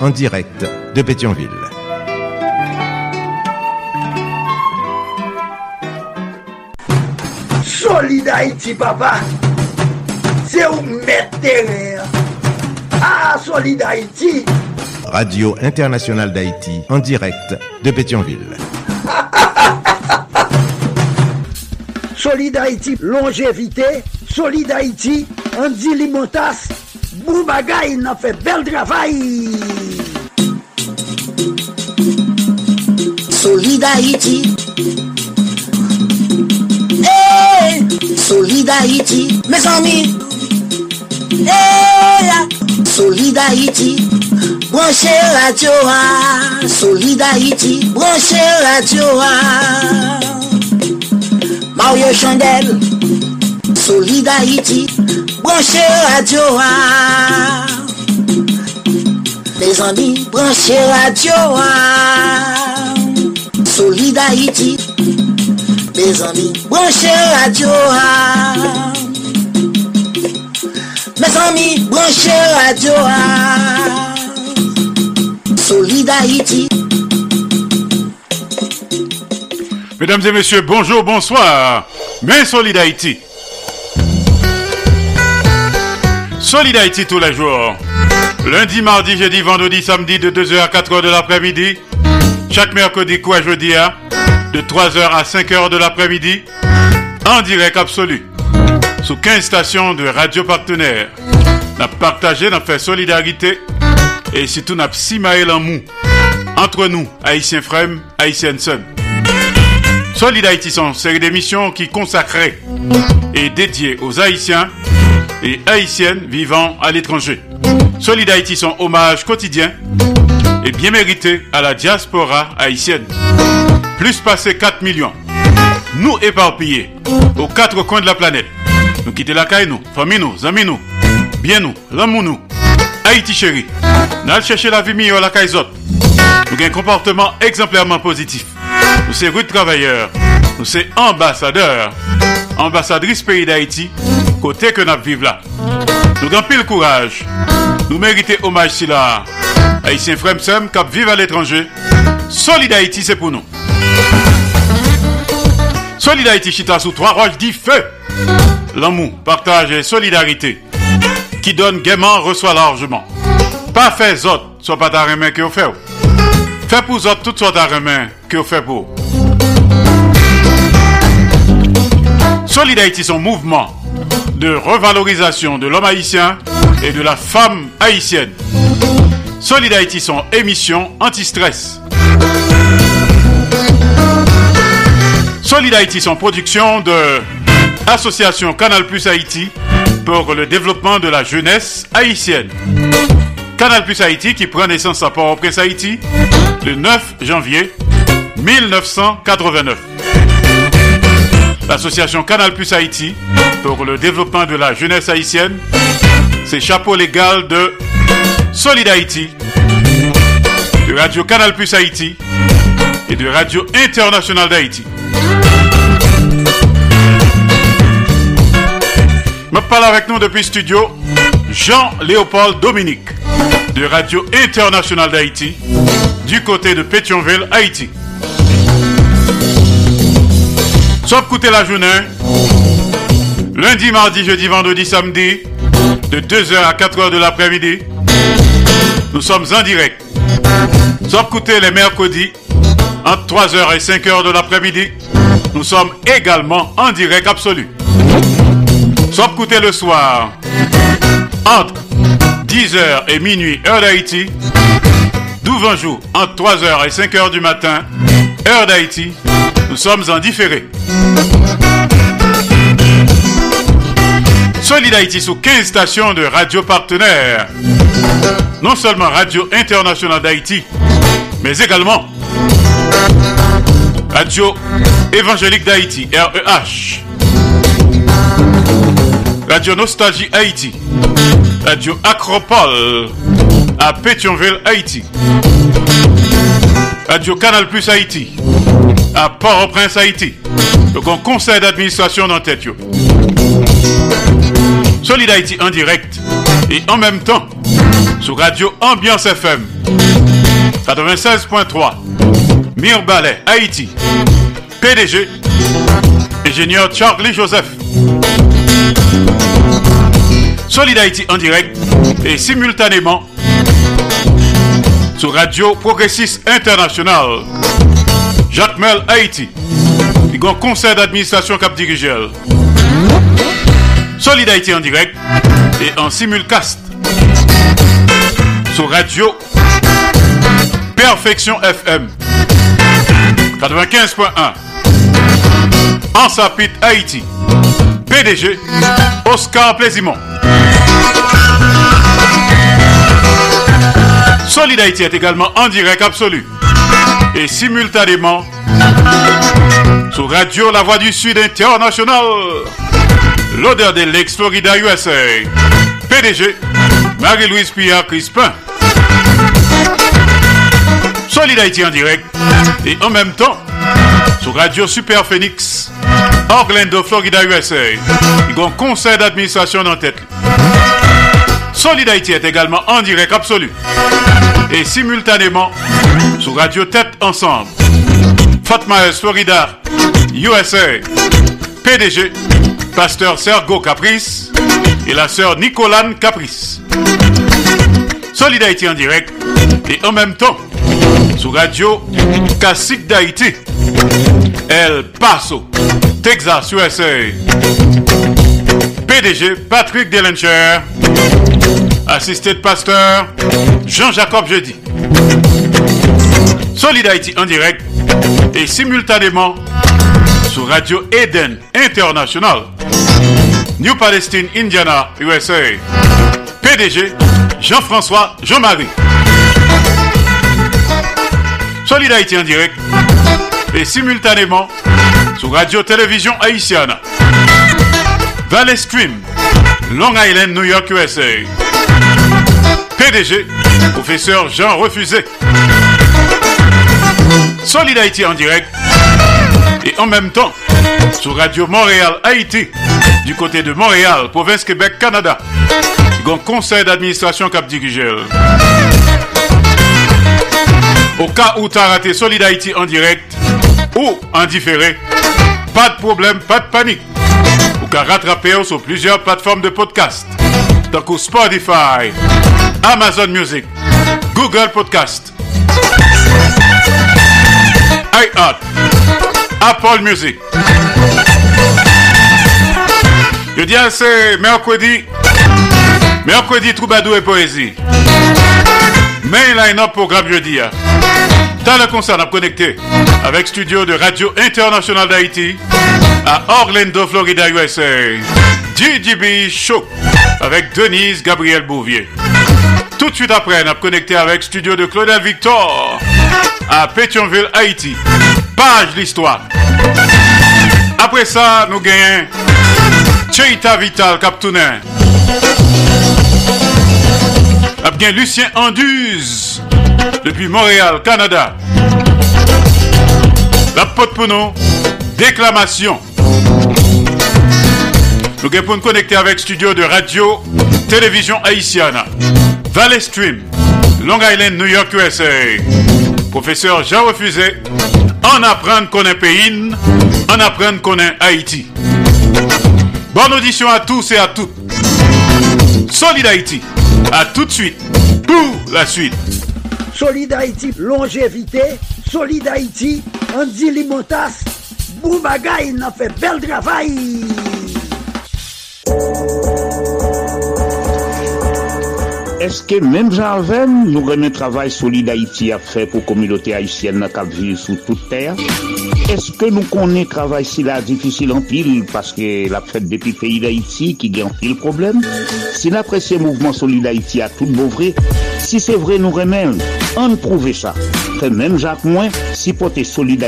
en direct de Pétionville. Solid Haïti, papa. C'est où mettre Ah, Solid Haïti. Radio Internationale d'Haïti en direct de Pétionville. Solid Haïti, longévité. Solid Haïti, Andy Limotas. bon bagay, nan fe bel travay. Solidarity hey, Solidarity Mes ami hey, Solidarity Branche radio a Solidarity Branche radio a Mario Chandel. Solidarity Branchez radio, ah. Mes amis, branchez radio, ah. Solid Haïti. Mes amis, branchez radio, ah. Mes amis, branchez radio, ah. Solid Haïti. Mesdames et messieurs, bonjour, bonsoir. Mais Solid. Solid Haïti tous les jours. Lundi, mardi, jeudi, vendredi, samedi de 2h à 4h de l'après-midi. Chaque mercredi, quoi jeudi, hein, de 3h à 5h de l'après-midi. En direct absolu. Sous 15 stations de radio partenaires. N'a partagé, n'a fait solidarité. Et surtout, n'a simaé en mou. Entre nous, Haïtiens frères, Haïtiennes sœurs. Solid sont une série d'émissions qui consacrées et dédiées aux Haïtiens et Haïtiennes vivant à l'étranger. Solid Haïti sont hommage quotidien et bien mérité à la diaspora haïtienne. Plus passé 4 millions. Nous éparpillés aux quatre coins de la planète. Nous quitter la caille nous, famille nous, amis nous, bien nous, l'amour nous. Haïti chéri, nous chercher la vie meilleure la caille Nous avons un comportement exemplairement positif. Nous sommes rudes travailleurs. Nous sommes ambassadeurs. Ambassadrice pays d'Haïti. Que nous vivons là. Nous avons pile courage. Nous méritons hommage si là. Haïtiens frères qui vivent à l'étranger. Solid Haïti, c'est pour nous. Solid Haïti, chita sous trois roches dit feu. L'amour, partage et solidarité. Qui donne gaiement, reçoit largement. Pas fait autres, soit pas ta que vous faites. Fait pour autres toutes sortes main que vous faites pour. Solid Haïti, son mouvement de revalorisation de l'homme haïtien et de la femme haïtienne. Solid Haïti, son émission anti-stress. Solid Haïti, son production de Association Canal Plus Haïti pour le développement de la jeunesse haïtienne. Canal Plus Haïti qui prend naissance à Port-au-Prince Haïti le 9 janvier 1989. L'association Canal Plus Haïti pour le développement de la jeunesse haïtienne, c'est chapeau légal de Solid Haïti, de Radio Canal Plus Haïti et de Radio Internationale d'Haïti. Me parle avec nous depuis studio Jean-Léopold Dominique de Radio Internationale d'Haïti du côté de Pétionville, Haïti. Sauf écouter la journée, lundi, mardi, jeudi, vendredi, samedi, de 2h à 4h de l'après-midi. Nous sommes en direct. Sauf écouter les mercredis, entre 3h et 5h de l'après-midi. Nous sommes également en direct absolu. Sauf écouter le soir, entre 10h et minuit, heure d'Haïti. 12 jours, entre 3h et 5h du matin, heure d'Haïti. Nous sommes en différé. Solid Haïti sous 15 stations de radio partenaires. non seulement Radio Internationale d'Haïti, mais également Radio Évangélique d'Haïti, REH, Radio Nostalgie Haïti, Radio Acropole à Pétionville, Haïti, Radio Canal Plus Haïti à Port-au-Prince, Haïti. Donc, un conseil d'administration dans tête. Solid Haïti en direct et en même temps sur Radio Ambiance FM 96.3 Mirbalet, Haïti. PDG, ingénieur Charlie Joseph. Solid en direct et simultanément sur Radio Progressiste International. Jacques Mel Haïti. Il a un conseil d'administration cap dirigeur. Solid Haïti en direct et en simulcast sur Radio Perfection FM 95.1 en Sapit Haïti. PDG Oscar Plaisimont. Solid Haïti est également en direct absolu et simultanément sur Radio La Voix du Sud International. L'odeur de l'ex-Florida USA. PDG Marie-Louise Pierre Crispin. Solid Haïti en direct et en même temps sur Radio Super Phoenix Orlando, Florida, USA. Il y a un conseil d'administration en tête. Solid Haïti est également en direct absolu et simultanément sur Radio Tête Ensemble. Fatma Florida, USA. PDG, pasteur Sergo Caprice et la sœur Nicolane Caprice. Solid en direct et en même temps sur Radio Classique d'Haïti. El Paso, Texas, USA. PDG Patrick Delencher, assisté de pasteur Jean-Jacob Jeudi. Solid Haïti en direct et simultanément sur Radio Eden International. New Palestine, Indiana, USA. PDG Jean-François Jean-Marie. Solid Haïti en direct et simultanément sur Radio Télévision Haïtienne. Valley Stream, Long Island, New York, USA. PDG, professeur Jean Refusé. Solid en direct et en même temps sur Radio Montréal Haïti du côté de Montréal, province Québec, Canada. Grand conseil d'administration Cap Dirigel. Au cas où tu as raté Solid en direct ou en différé, pas de problème, pas de panique. Ou qu'à rattraper sur plusieurs plateformes de podcast. Donc Spotify, Amazon Music, Google Podcast, iHeart, Apple Music. Je dis c'est mercredi, mercredi troubadour et poésie. Mais il a un programme jeudi. Dans le concert, à connecté avec studio de Radio International d'Haïti à Orlando, Florida, USA. DJB Show avec Denise Gabriel Bouvier. Tout de suite après, on a connecté avec studio de Claudel Victor à Pétionville, Haïti. Page l'histoire. Après ça, nous gagnons Cheita Vital Captounin. Bien Lucien Anduze depuis Montréal, Canada. La pote pour nous, déclamation. Nous nous connecter avec studio de radio, télévision haïtienne. Valley Stream, Long Island, New York, USA. Professeur Jean Refusé, en apprendre qu'on est pays, en apprendre qu'on est Haïti. Bonne audition à tous et à toutes. Solid Haïti. A tout de suite pour la suite. Solid Haïti, longévité. Solid Haïti, Andy Limotas. Boubagaï, il a fait bel travail. Est-ce que même Jarven, nous remet travail solide Haïti à faire pour la communauté haïtienne qui vit sous toute terre? Est-ce que nous connaissons travail si là difficile en pile parce que la fête depuis pays d'Haïti qui gagne en pile problème? Si l'apprécié mouvement solide Haïti a tout beau vrai, Si c'est vrai, nous remet, on prouve ça. Fait même Jacques Moins, si pote Solid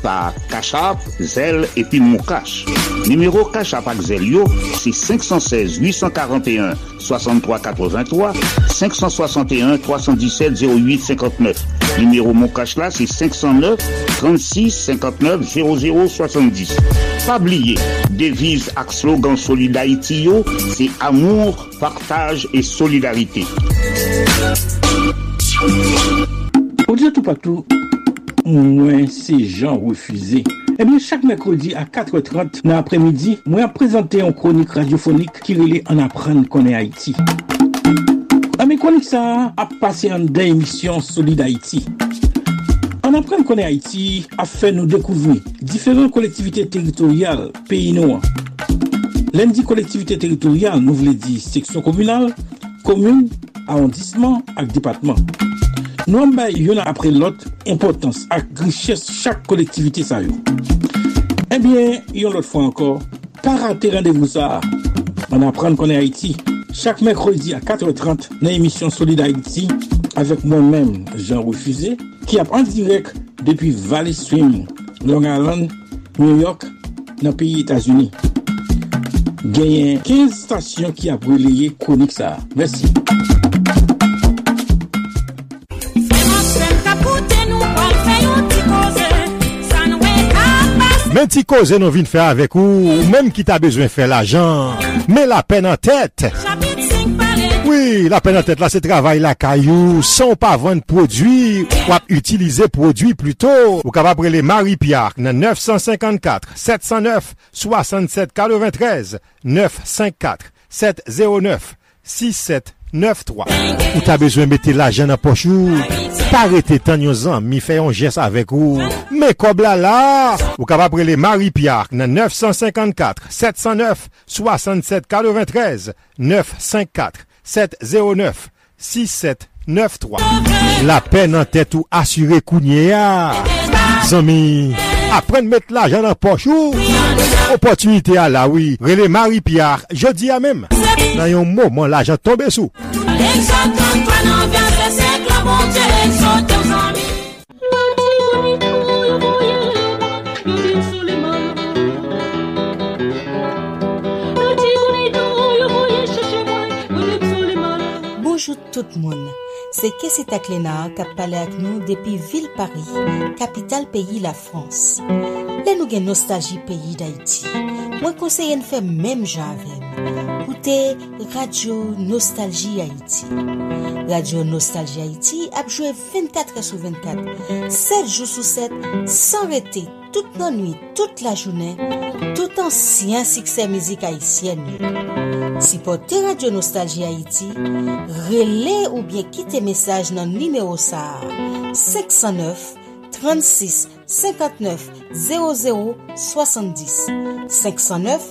par Cachap, Zel et puis Moukache. Numéro Cachap avec Zelio, c'est 516 841 63 83 561 317 08 59. Numéro Moukache là, c'est 509 36 59 00 70. Pas oublier, devise avec slogan Solid c'est amour, partage et solidarité. Au dire tout partout, moi c'est Jean refusé. Eh bien, chaque mercredi à 4h30 dans l'après-midi, moi présenter une chronique radiophonique qui relait en apprendre qu'on est Haïti. À mes chroniques ça a passé en deux émissions Solid Haïti. En apprendre qu'on est Haïti a fait nous découvrir différentes collectivités territoriales pays noirs. Lundi collectivité territoriale, nous voulons dire section communale, commune, arrondissement et département. Nous avons yon après l'autre importance et richesse chaque collectivité ça yo. Eh bien, yon l'autre fois encore, pas rater rendez-vous ça. On apprend qu'on est Haïti. Chaque mercredi à 4h30 dans l'émission Solid Haïti avec moi-même, Jean Refusé, qui a en direct depuis Valley Stream, Long Island, New York, dans le pays États-Unis. Gagné 15 stations qui a brûlé chronique ça. Merci. Ti koze nou vin fè avèk ou, ou menm ki ta bezwen fè l'ajan, men la pen an tèt. Oui, la pen an tèt la se travay la kayou, son pa vèn prodwi, wap utilize prodwi pluto. Ou kapap prele Marie-Pierre nan 954-709-6743, 954-709-6743. 9-3 9-3. Ou ta bezwen mette la jen apochou. Parete tan yon zan, mi fè yon jes avek ou. Me kob la la. Ou kaba prele Marie-Pierre nan 954-709-6743. 954-709-6793. La pen nan tèt ou asyre kounye ya. Zomi. Zami Apren mette la jen apochou Opotunite a la oui. Rele Marie-Pierre Je di a mem Nan yon mouman la jen tombe sou Bonjour tout le monde. Se Kese Taklenar kap pale ak nou depi vil Paris, kapital peyi la Frans. Le nou gen nostalji peyi d'Haïti. Mwen konseye n fè mèm jan avèm. Koute Radio Nostalgie Haiti. Radio Nostalgie Haiti apjouè 24 sou 24. 7 jou sou 7. San rete. Tout nan nwi. Tout la jounè. Tout ansyen sikse mizik haisyen nwi. Sipote Radio Nostalgie Haiti, rele ou bien kite mesaj nan nimeo sa 509 36 59 00 70. 509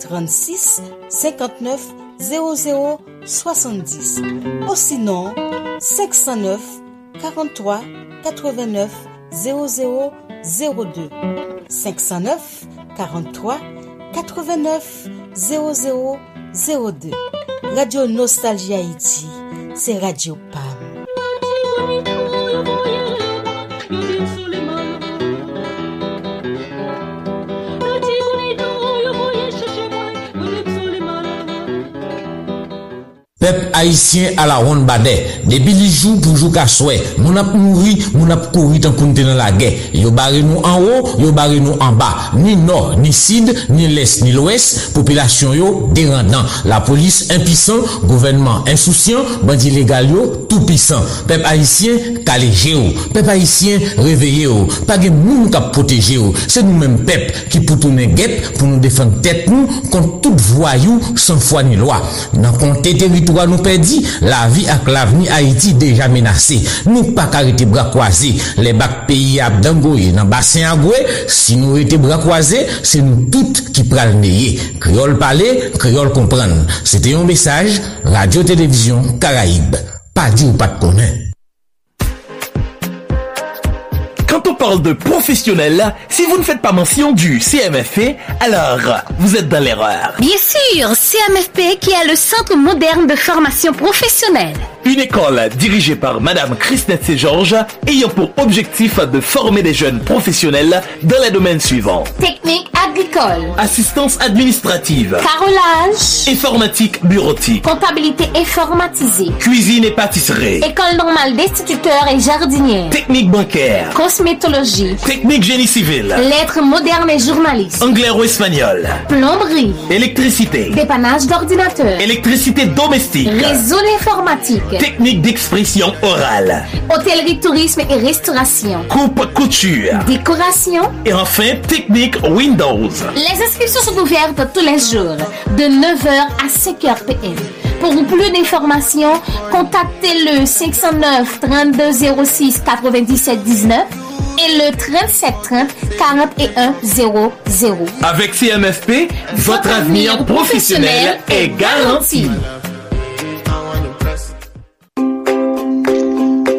36 59 00 70. Ou sinon 509 43 89 00 02. 509 43 89 00 02. Radio Nostalgie Haïti, c'est Radio PAM. Peuple haïtien à la ronde badet. Depuis les jours pour jouer qu'à souhait. Mon ap mouri, mon ap couru tant qu'on dans la guerre. Yo barré nous en haut, yo barré nous en bas. Ni nord, ni sud, ni l'est, ni l'ouest. Population yo dérendant. La police impuissant, gouvernement insouciant, bandit légal yo tout puissant. Peuple haïtien calé géo. Peuple haïtien réveillé yo. Pas de moun k'ap protéger yo. C'est nous-mêmes peuple qui pour tourner guette pour nous défendre tête nous contre tout voyou sans foi ni loi. Nous perdit, la vie avec l'avenir Haïti déjà menacé. Nous pas arrêter bras croisés. Les bacs pays à dans bassin à si nous étions bras croisés, c'est nous toutes qui pral neye. Créole parler, créole comprendre. C'était un message, Radio-Télévision Caraïbe. Pas dit ou pas de connaître. Quand on parle de professionnels, si vous ne faites pas mention du CMFP, alors vous êtes dans l'erreur. Bien sûr, CMFP qui est le Centre moderne de formation professionnelle. Une école dirigée par Madame Christine Georges ayant pour objectif de former des jeunes professionnels dans les domaines suivants. Technique agricole. Assistance administrative. Carrelage. Informatique bureautique. Comptabilité informatisée. Cuisine et pâtisserie. École normale d'instituteurs et jardiniers. Technique bancaire. Cosmétologie. Technique génie civil. Lettres modernes et journalistes. Anglais ou espagnol. Plomberie. Électricité. Dépannage d'ordinateur. Électricité domestique. Réseau informatique. Technique d'expression orale. Hôtellerie, tourisme et restauration. Coupe couture. Décoration. Et enfin, technique Windows. Les inscriptions sont ouvertes tous les jours, de 9h à 5h PM. Pour plus d'informations, contactez le 509 3206 97 19 et le 37 30 41 00. Avec CMFP, votre avenir professionnel est garanti.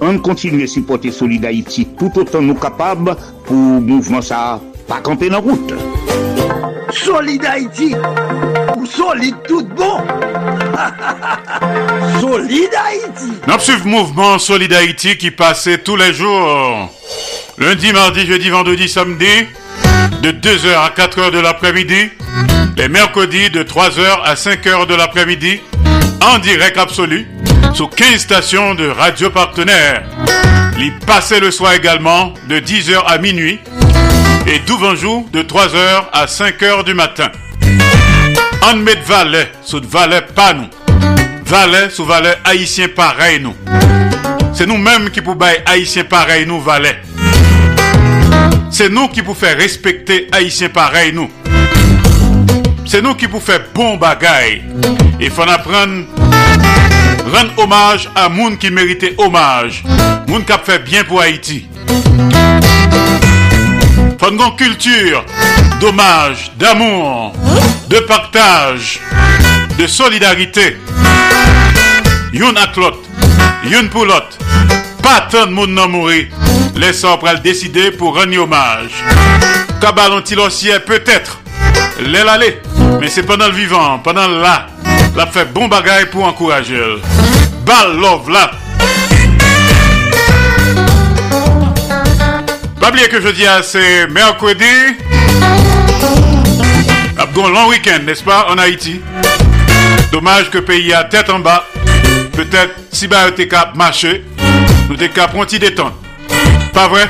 on continue à supporter Solid Haïti tout autant nous capables pour mouvement ça pas camper dans route. Solid Haïti, ou solide tout bon. Solid Haïti. Nous suivons mouvement Solid Haïti qui passait tous les jours. Lundi, mardi, jeudi, vendredi, samedi, de 2h à 4h de l'après-midi. Les mercredis, de 3h à 5h de l'après-midi, en direct absolu sur 15 stations de radio partenaires. Il passait le soir également de 10h à minuit et jour de 3h à 5h du matin. En met valet sous valet pas nous. Valet sous valet haïtien pareil nous. C'est nous-mêmes qui pouvons haïtien pareil nous valet. C'est nous qui pouvons faire respecter haïtien pareil nous. C'est nous qui pouvons faire bon bagaille. Il faut apprendre rendre hommage à moun qui méritait hommage. Moun qui fait bien pour Haïti. Une culture d'hommage, d'amour, de partage, de solidarité. Youn ak lot, youn pour l'autre. Pas tant de monde n'en mourir. Laissons le décider pour rendre hommage. Kabal peut-être. L'aile aller. Mais c'est pendant le vivant, pendant là la fait bon bagaille pour encourager. Bal love là. Pas oublier que je dis c'est mercredi. Un long week-end, n'est-ce pas, en Haïti? Dommage que pays a tête en bas. Peut-être si bas était cap marcher, nous t'es cap des détente. Pas vrai?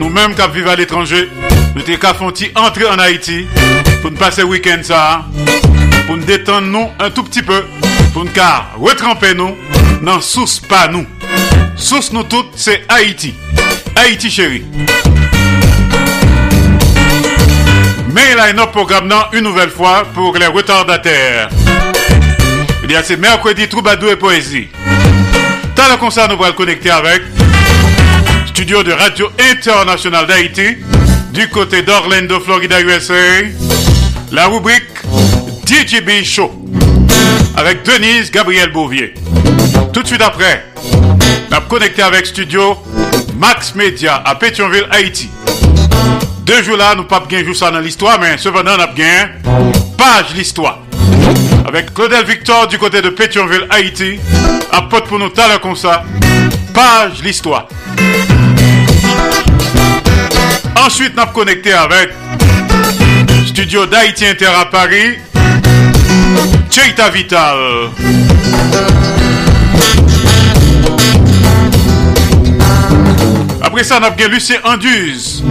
Nous-mêmes qui vivons à l'étranger, nous t'es cap entrer en Haïti pour nous passer week-end ça pour nous détendre nous un tout petit peu, pour nous car retremper nous, non sous pas nous. Sous nous toutes, c'est Haïti. Haïti chérie. Mais il a un autre programme une nouvelle fois pour les retardataires. Il y a ces mercredi troubadour et poésie. T'as le concert, nous allons connecter avec studio de Radio Internationale d'Haïti du côté d'Orlando, Florida, USA. La rubrique DJB Show avec Denise Gabriel Bouvier. Tout de suite après, on a connecté avec studio Max Media à Pétionville, Haïti. Deux jours là, nous pas bien ça dans l'histoire, mais cependant, on a bien page l'histoire. Avec Claudel Victor du côté de Pétionville, Haïti. Un pote pour nous talent comme ça. Page l'histoire. Ensuite, on a connecté avec Studio d'Haïti Inter à Paris Cheita Vital. Après ça, bien Lucien Anduze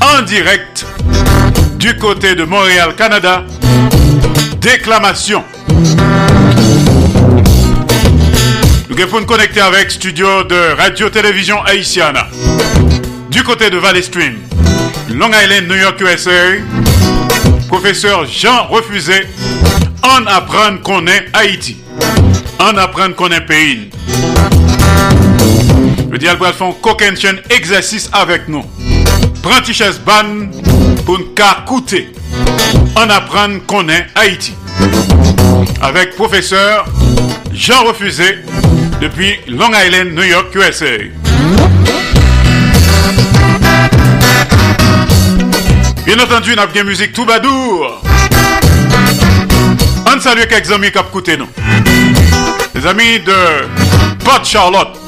en direct du côté de Montréal, Canada. Déclamation. Nous allons nous connecter avec studio de radio-télévision haïtiana. Du côté de Valley Stream, Long Island, New York, USA. Professeur Jean Refusé on apprend qu'on est Haïti. On apprend qu'on est pays. Je dis, elle font coquin exercice avec nous. Prends ban pour nous coûter. On apprend qu'on est Haïti. Avec professeur Jean Refusé depuis Long Island, New York, USA. Bien entendu, avons bien musique tout badour. On salue quelques amis qui nous. Les amis de Port Charlotte.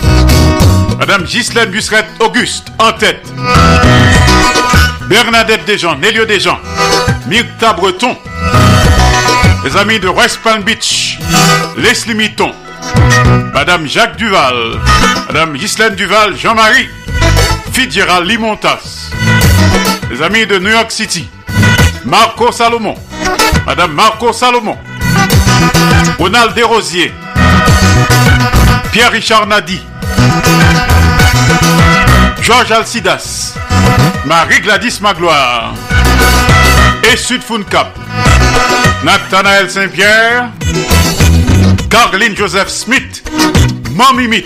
Madame Ghislaine Busseret Auguste en tête. Bernadette Desjans, Nélio Desjans, Myrta Breton. Les amis de West Palm Beach, Leslie Mitton. Madame Jacques Duval, Madame Ghislaine Duval, Jean-Marie, Fitzgerald Limontas. Les amis de New York City, Marco Salomon, Madame Marco Salomon, Ronald Desrosiers, Pierre-Richard Nadi, Georges Alcidas, Marie Gladys Magloire. Et Sud Cap, Nathanaël Saint-Pierre, Carline Joseph Smith, Mamie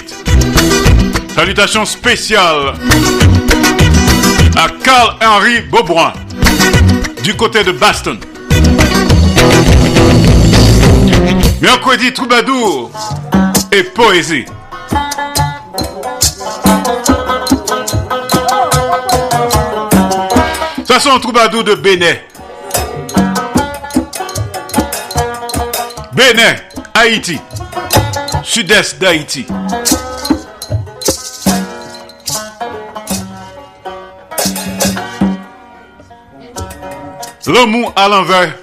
Salutations spéciales à Carl-Henri Beaubrun du côté de Baston. Mercredi troubadour et poésie. Ça sont troubadour de Bénin. Bénin, Haïti, sud-est d'Haïti. L'amour à l'envers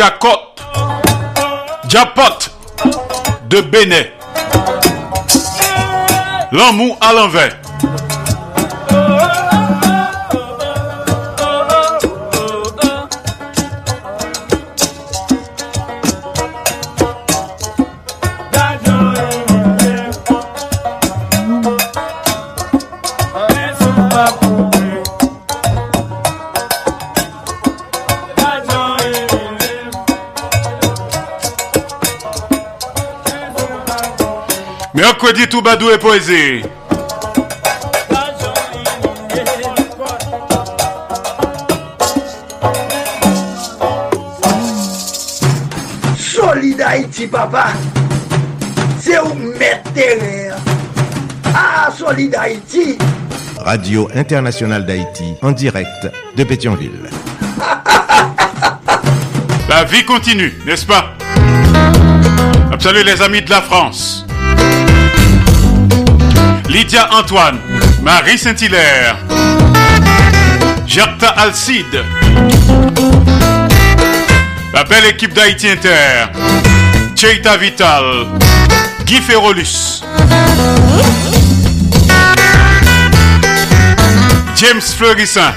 Jackpot. Jackpot de Bénet. L'amour à l'envers. Mercredi tout badou et poésie. Solid Haïti, papa. C'est où mettre. Ah, Solid Haïti. Radio Internationale d'Haïti, en direct de Pétionville. La vie continue, n'est-ce pas? Salut les amis de la France. Lydia Antoine, Marie Saint-Hilaire, Gerta Alcide, la belle équipe d'Haïti Inter, Cheita Vital, Guy Ferrolus, James Fleurissin,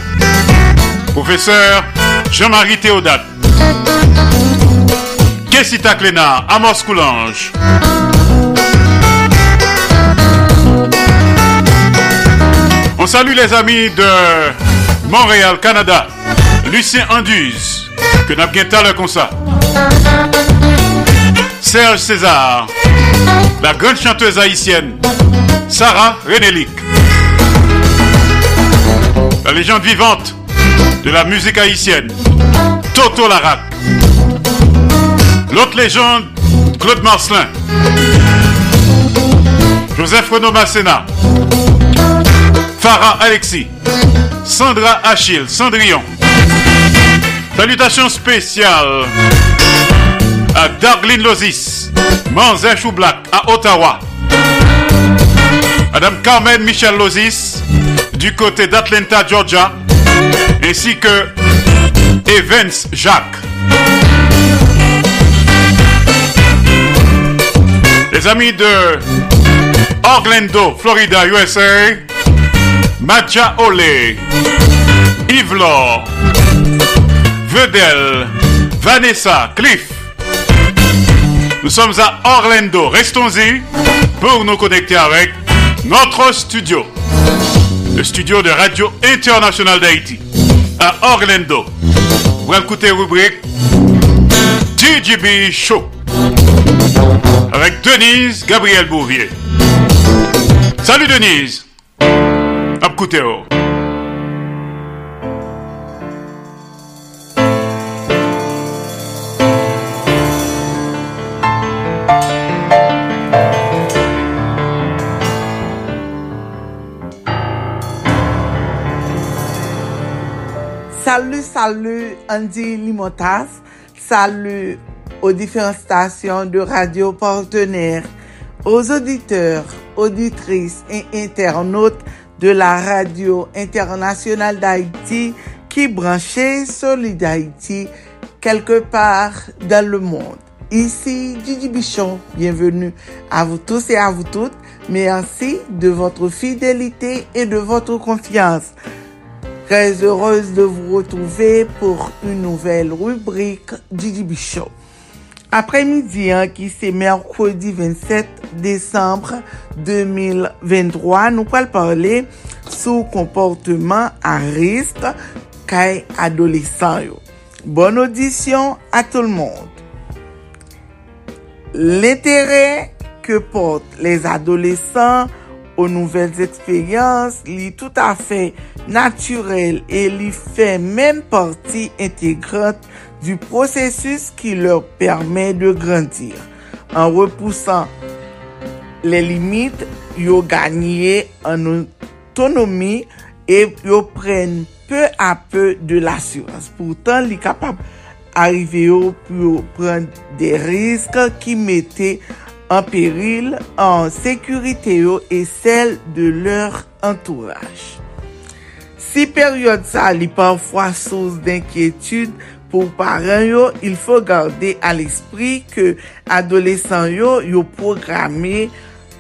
professeur Jean-Marie Théodate, Kessita Cléna, Amos Coulange. On salue les amis de Montréal, Canada. Lucien Anduze, que n'a bien talent comme ça. Serge César, la grande chanteuse haïtienne. Sarah Renélic, la légende vivante de la musique haïtienne. Toto Larac. L'autre légende, Claude Marcelin. Joseph Renaud Masséna. Farah Alexis, Sandra Achille, Cendrillon. Salutations spéciales à Darlene Lozis, Manzin Choublac à Ottawa. Madame Carmen Michel Lozis du côté d'Atlanta, Georgia, ainsi que Evans Jacques. Les amis de Orlando, Florida, USA. Madja Ole, Yves Laure, Vedel, Vanessa, Cliff. Nous sommes à Orlando. Restons-y pour nous connecter avec notre studio. Le studio de Radio Internationale d'Haïti à Orlando. Vous écouter rubrique DJB Show avec Denise Gabriel Bouvier. Salut Denise. Salut, salut Andy Limotas. Salut aux différentes stations de radio partenaires, aux auditeurs, auditrices et internautes de la radio internationale d'Haïti qui branchait Solid quelque part dans le monde. Ici Gigi Bichon, bienvenue à vous tous et à vous toutes. Merci de votre fidélité et de votre confiance. Très heureuse de vous retrouver pour une nouvelle rubrique Gigi Bichon. Apremidi an ki se merkwodi 27 Desembre 2023, nou pal parle sou komportman a risk kay adolesan yo. Bon audisyon a tout l'monde. L'interè ke porte les adolesan ou nouvel eksperyans li tout afe naturel e li fe menm parti integrante du processus qui leur permet de grandir. En repoussant les limites, ils gagnent en autonomie et ils prennent peu à peu de l'assurance. Pourtant, ils sont capables d'arriver pour prendre des risques qui mettaient en péril, en sécurité et celle de leur entourage. Si période ça, est parfois source d'inquiétude, Pou paran yo, il fò gade al espri ke adolesan yo yo programe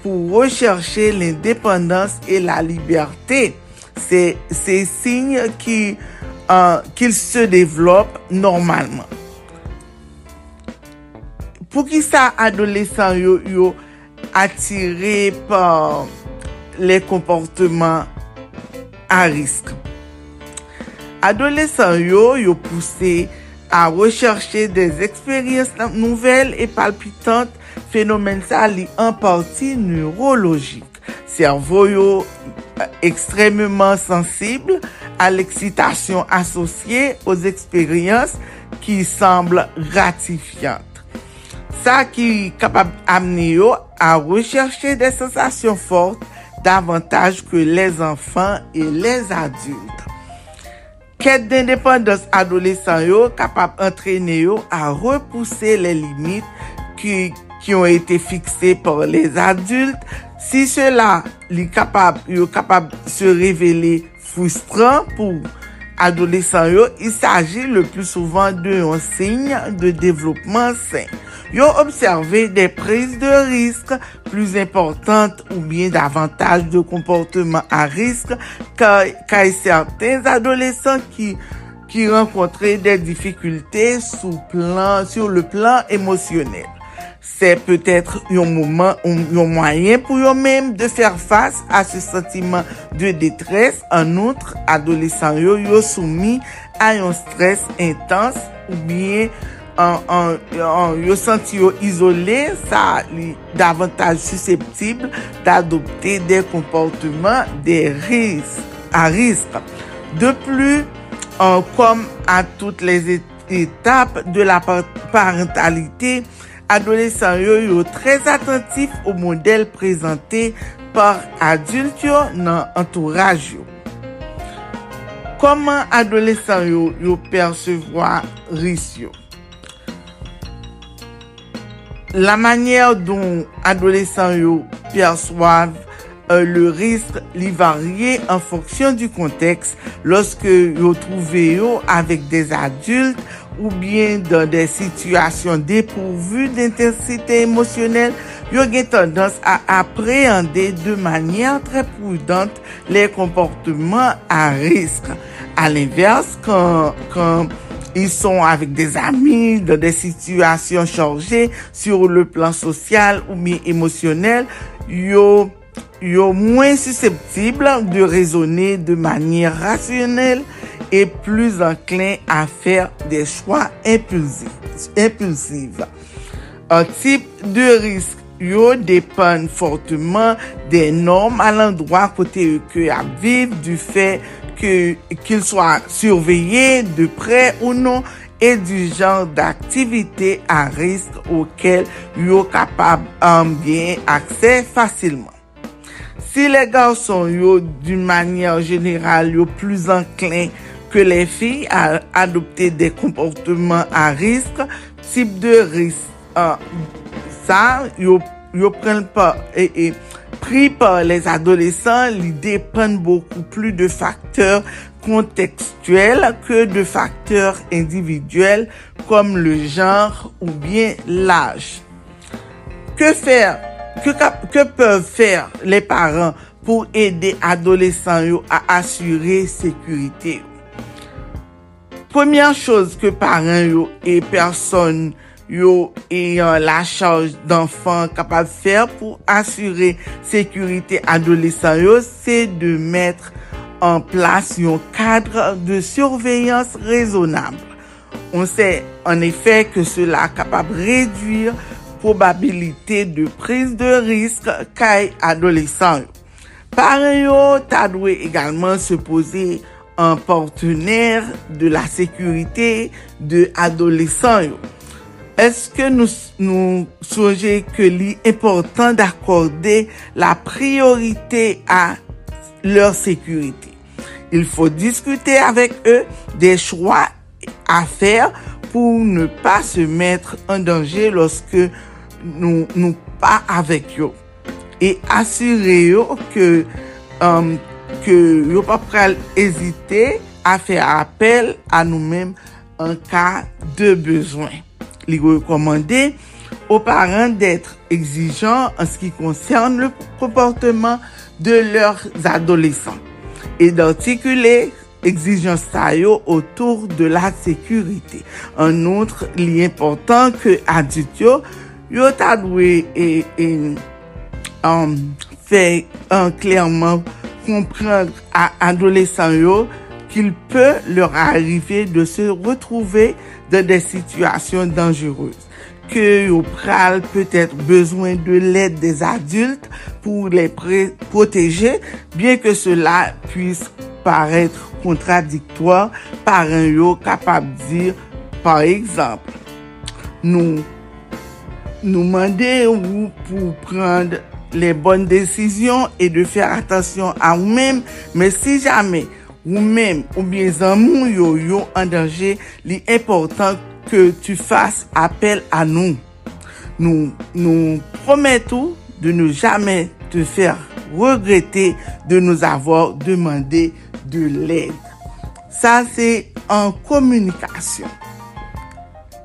pou recherche l'independans e la liberté. Se signe ki euh, qu se développe normalman. Pou ki sa adolesan yo yo atire pa le komporteman a risk. Adolesan yo yo pousse a recherche des eksperyens nouvel e palpitant fenomen sa li an parti neurologik. Servo yo ekstrememan sensible a eksitasyon asosye os eksperyens ki semble gratifiant. Sa ki kapab amne yo a recherche de sensasyon fort davantage ke les enfans e les adultes. Ket d'independans adolesan yo kapap entrene yo a repouse le limit ki, ki yon ete fikse por les adult. Si cela li kapap, yo kapap se revele frustran pou adolesan yo, il saji le plus souvent de yon signe de devlopman sen. yon observé des prises de risque plus importantes ou bien davantage de comportements à risque qu'à certains adolescents qui, qui rencontraient des difficultés sous plan, sur le plan émotionnel. Se peut-être yon mouman, yon mwayen pou yon mèm de fèr fass a se sentiman de detres. An outre, adolesan yo yo soumi a yon stres intense ou bien an, an yo senti yo izole, sa li davantage susceptible d'adopte de komportement de risk, a risk. De plus, an, kom a tout les étapes de la parentalité, adolescent yo yo trez attentif ou model prezante par adult yo nan entourage yo. Koman adolescent yo yo persevwa risk yo? la manière dont adolescents yo perçoivent euh, le risque li varie en fonction du contexte lorsque yo trouvez yo avec des adultes ou bien dans des situations dépourvues d'intensité émotionnelle, yo gen tendance à appréhender de manière très prudente les comportements à risque. À l'inverse, quand, quand Ils sont avec des amis, dans des situations chargées sur le plan social ou bien émotionnel. Yo, yo moins susceptibles de raisonner de manière rationnelle et plus enclins à faire des choix impulsifs. Un type de risque yo depan forteman de norm al an doa kote yo ke ap viv du fe qu'il qu soit surveillé de près ou non et du genre d'activité à risque auquel yo capable um, bien accès facilement. Si les garçons yo d'une manière générale yo plus enclin que les filles à adopter des comportements à risque, type de risque, euh, ça yo, yo prennent pas et, et pris par euh, les adolescents, ils dépendent beaucoup plus de facteurs contextuels que de facteurs individuels comme le genre ou bien l'âge. Que faire? Que, que peuvent faire les parents pour aider adolescents à assurer sécurité? Première chose que parents et personnes yo yo e yon la chanj d'anfan kapab fer pou asyre sekurite adolesan yo, se de metre an plas yon kadre de surveyans rezonable. On se en efè ke cela kapab reduir probabilite de prise de risk kay adolesan yo. Pare yo, ta dwe egalman se pose an portener de la sekurite de adolesan yo. Eske nou, nou soje ke li important d'akorde la priorite a lor sekurite. Il faut discuter avec eux des choix à faire pour ne pas se mettre en danger lorsque nous, nous pas avec eux. Et assurer eux que, um, que yo pas pral hésiter à faire appel à nous-mêmes en cas de besoin. li rekomande aux parents d'être exigeants en ce qui concerne le comportement de leurs adolescents et d'articuler exijans tayo otour de la sekurite. An outre, li important ke adit yo, yo ta dwe e, e um, fè um, klèrman komprendre a adolesan yo kil pe lor arrive de se retrouve dans des situations dangereuses. Que yo pral peut-être besoin de l'aide des adultes pour les protéger, bien que cela puisse paraître contradictoire, parents yo capable de dire, par exemple, nous nous demander ou pour prendre les bonnes décisions et de faire attention à vous-même, mais si jamais ou mèm ou bien zanmou yo yo an danje li important ke tu fasse apel a nou. Nou, nou promettou de nou jamè te fèr regretè de nou avòr demandè de lèd. Sa se an komunikasyon.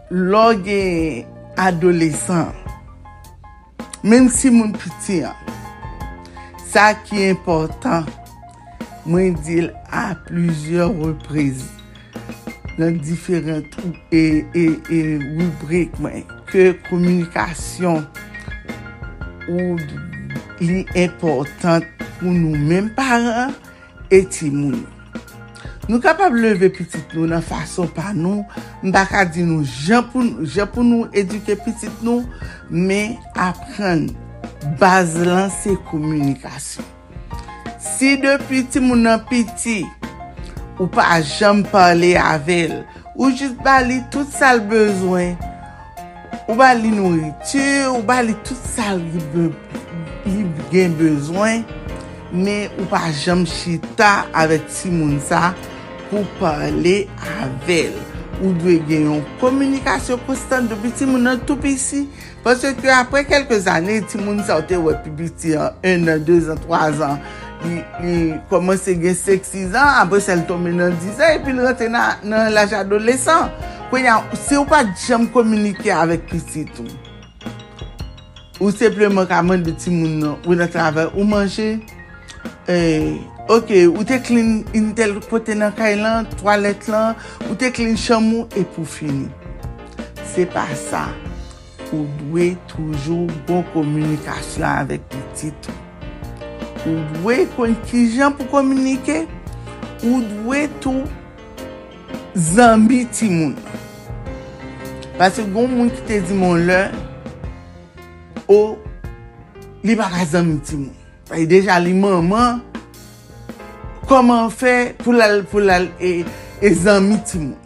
Lò gen adolesan, mèm si moun piti an, sa ki important mwen dil a plizyor repriz nan diferent e, e, e rubrik mwen ke komunikasyon ou li important pou nou menm paran eti moun. Nou kapab leve pitit nou nan fason pa nou, mbaka di nou jen pou, pou nou eduke pitit nou, men apren baz lan se komunikasyon. Si depi ti moun an piti, ou pa jom pale avel, ou jis bali tout sal bezwen, ou bali nouritur, ou bali tout sal be, gen bezwen, men ou pa jom chita avet ti moun sa pou pale avel. Ou dwe gen yon komunikasyon konstant depi ti moun an tou pisi. Pwese ke apre kelke zane, ti moun sa ou te wè pi biti an 1 an, 2 an, 3 an, li komanse gen 6-6 an, apre sel tome nan 10 an, epi li rente nan, nan laj adolesan. Kwenye, se ou pa jam komunike avèk kisi tou, ou sepleman kaman de ti moun nan, ou nan travè, ou manje, eh, ok, ou te klin intel kote nan kay lan, toalet lan, ou te klin chamou, epou fini. Se pa sa, ou dwe toujou bon komunikasyon avèk kisi tou. Ou dwe kon ki jan pou komunike, ou dwe tou zambi ti moun. Pase goun moun ki te di moun lè, ou li baka zambi ti moun. Paye deja li maman, koman fe pou lal pou lal e, e zambi ti moun.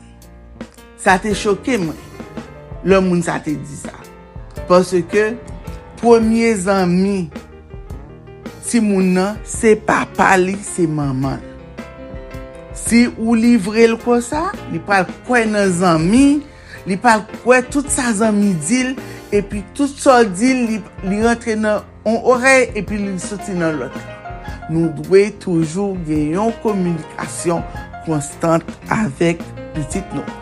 Sa te choke mwen, lè moun sa te di sa. Pase ke, pwemye zambi, ti moun nan, se papa li, se maman. Si ou livre l ko sa, li pal kwen nan zami, li pal kwen tout sa zami dil, epi tout sa dil li, li rentre nan on orey, epi li soti nan lot. Nou dwe toujou genyon komunikasyon konstante avek pitit nou.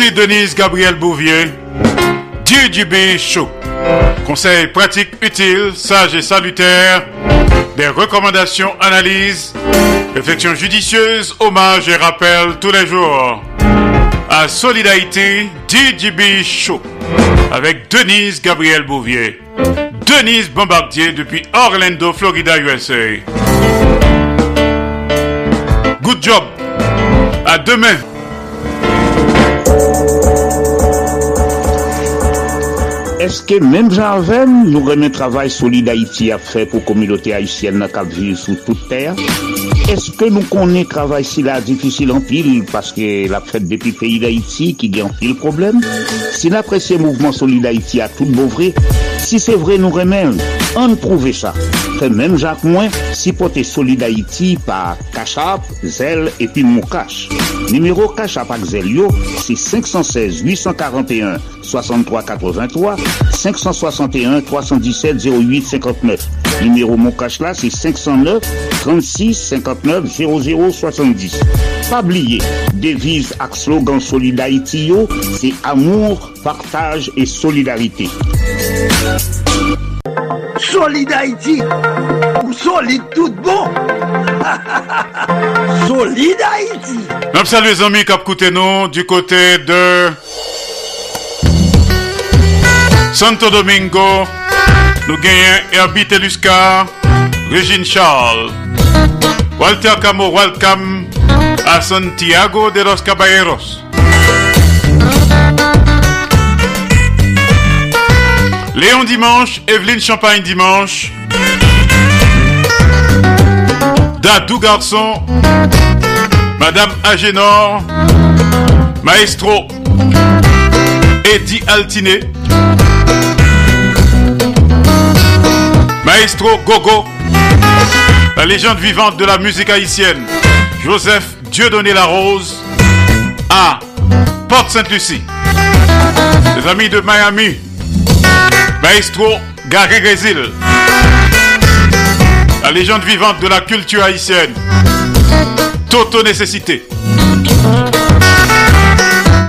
Merci Denise Gabriel Bouvier. DJB Show. Conseils pratiques, utiles, sages et salutaires. Des recommandations, analyses, réflexions judicieuses, hommages et rappels tous les jours. À Solidarité, DJB Show. Avec Denise Gabriel Bouvier. Denise Bombardier depuis Orlando, Florida, USA. Good job. À demain. Est-ce que même Jarven nous remet travail solide Haïti à faire pour la communauté haïtienne qui vit sous toute terre? Est-ce que nous connaissons travail si la difficile en pile parce que la fête depuis pays d'Haïti qui en pile problème? Si l'apprécié mouvement solide Haïti a tout beau vrai, si c'est vrai nous remet, on prouve ça. Fait même Jacques Moins, si porter solide Haïti par Cachap, Zel et puis Moukache. Numéro Cachap avec Zel yo, c'est 516 841 63 83 561 317 08 59. Numéro mon cash là, c'est 509 36 59 00 70. Pas oublier, devise ak slogan yo, c'est amour, partage et solidarité. Solid Haïti, ou solide tout bon. solide Haïti. Nous saluons les amis qui nous du côté de Santo Domingo, nous gagnons Herbie Teluscar, Régine Charles, Walter Camo, welcome à Santiago de los Caballeros. Léon Dimanche, Evelyne Champagne Dimanche, Dadou Garçon, Madame Agénor, Maestro, Eddie Altiné, Maestro Gogo, la légende vivante de la musique haïtienne, Joseph Dieudonné La Rose, à Porte-Sainte-Lucie. Les amis de Miami, Maestro Gary Grésil, la légende vivante de la culture haïtienne, Toto Nécessité.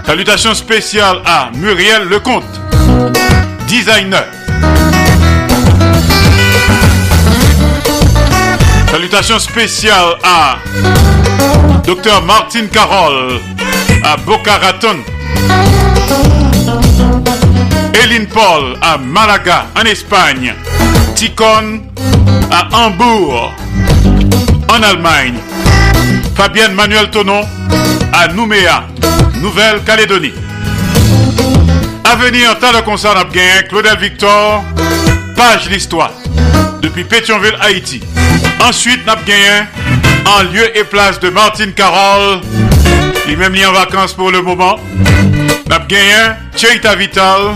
Salutations spéciales à Muriel Lecomte, designer. Salutations spéciales à Dr Martine Carole à Boca Raton. Eline Paul à Malaga en Espagne. Ticon à Hambourg en Allemagne. Fabienne Manuel Tonon à Nouméa, Nouvelle-Calédonie. Avenir tas de concert Claudel Victor, page l'histoire depuis Pétionville, Haïti. Ensuite, n'a en lieu et place de Martine Carole, les mêmes liens en vacances pour le moment. N'a gagné Cheita Vital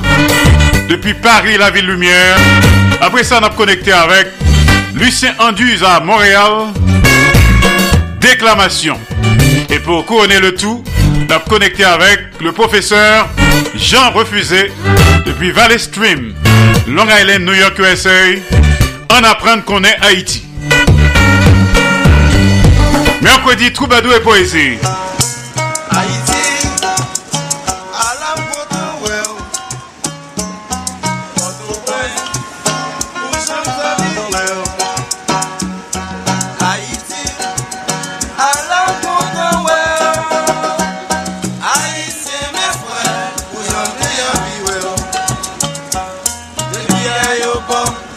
depuis Paris, la ville lumière. Après ça, n'a connecté avec Lucien Anduze à Montréal. Déclamation. Et pour couronner le tout, n'a connecté avec le professeur Jean Refusé depuis Valley Stream, Long Island, New York, USA. On apprend qu'on est Haïti. Mercredi, Troubadou et Poésie. Nou mwen bon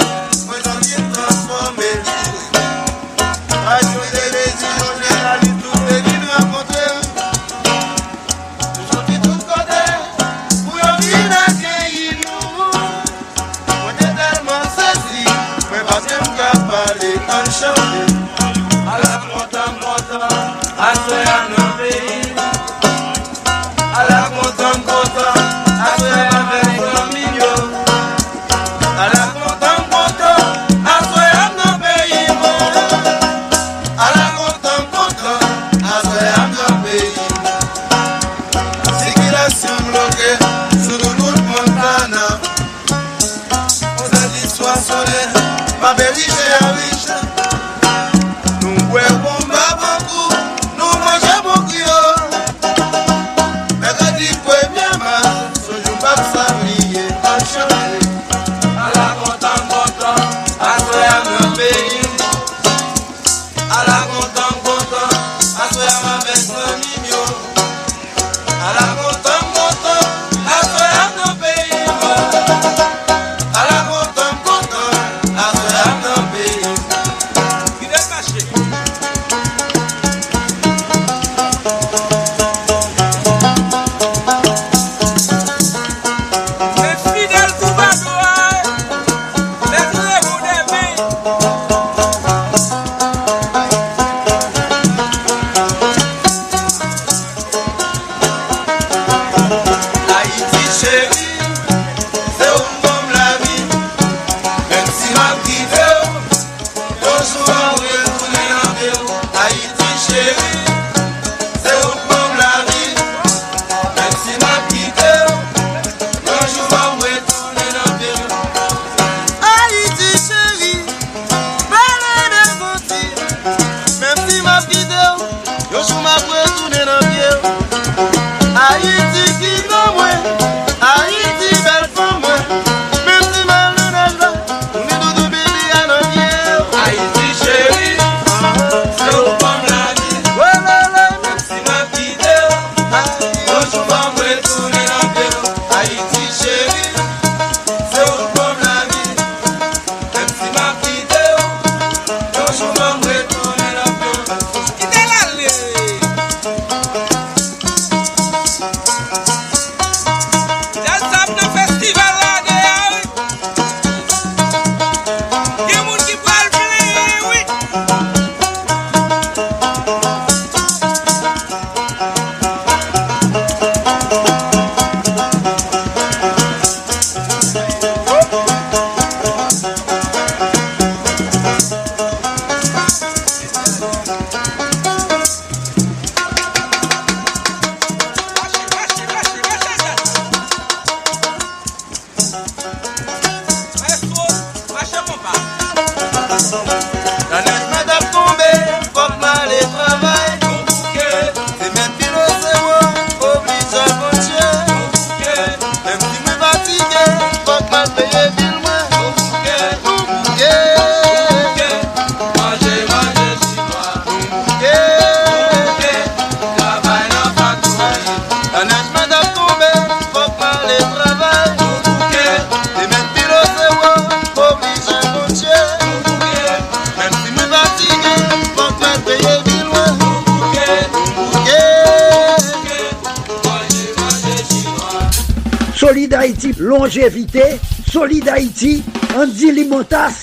Solid Haïti, longévité, Solid Haïti, Andy Limotas,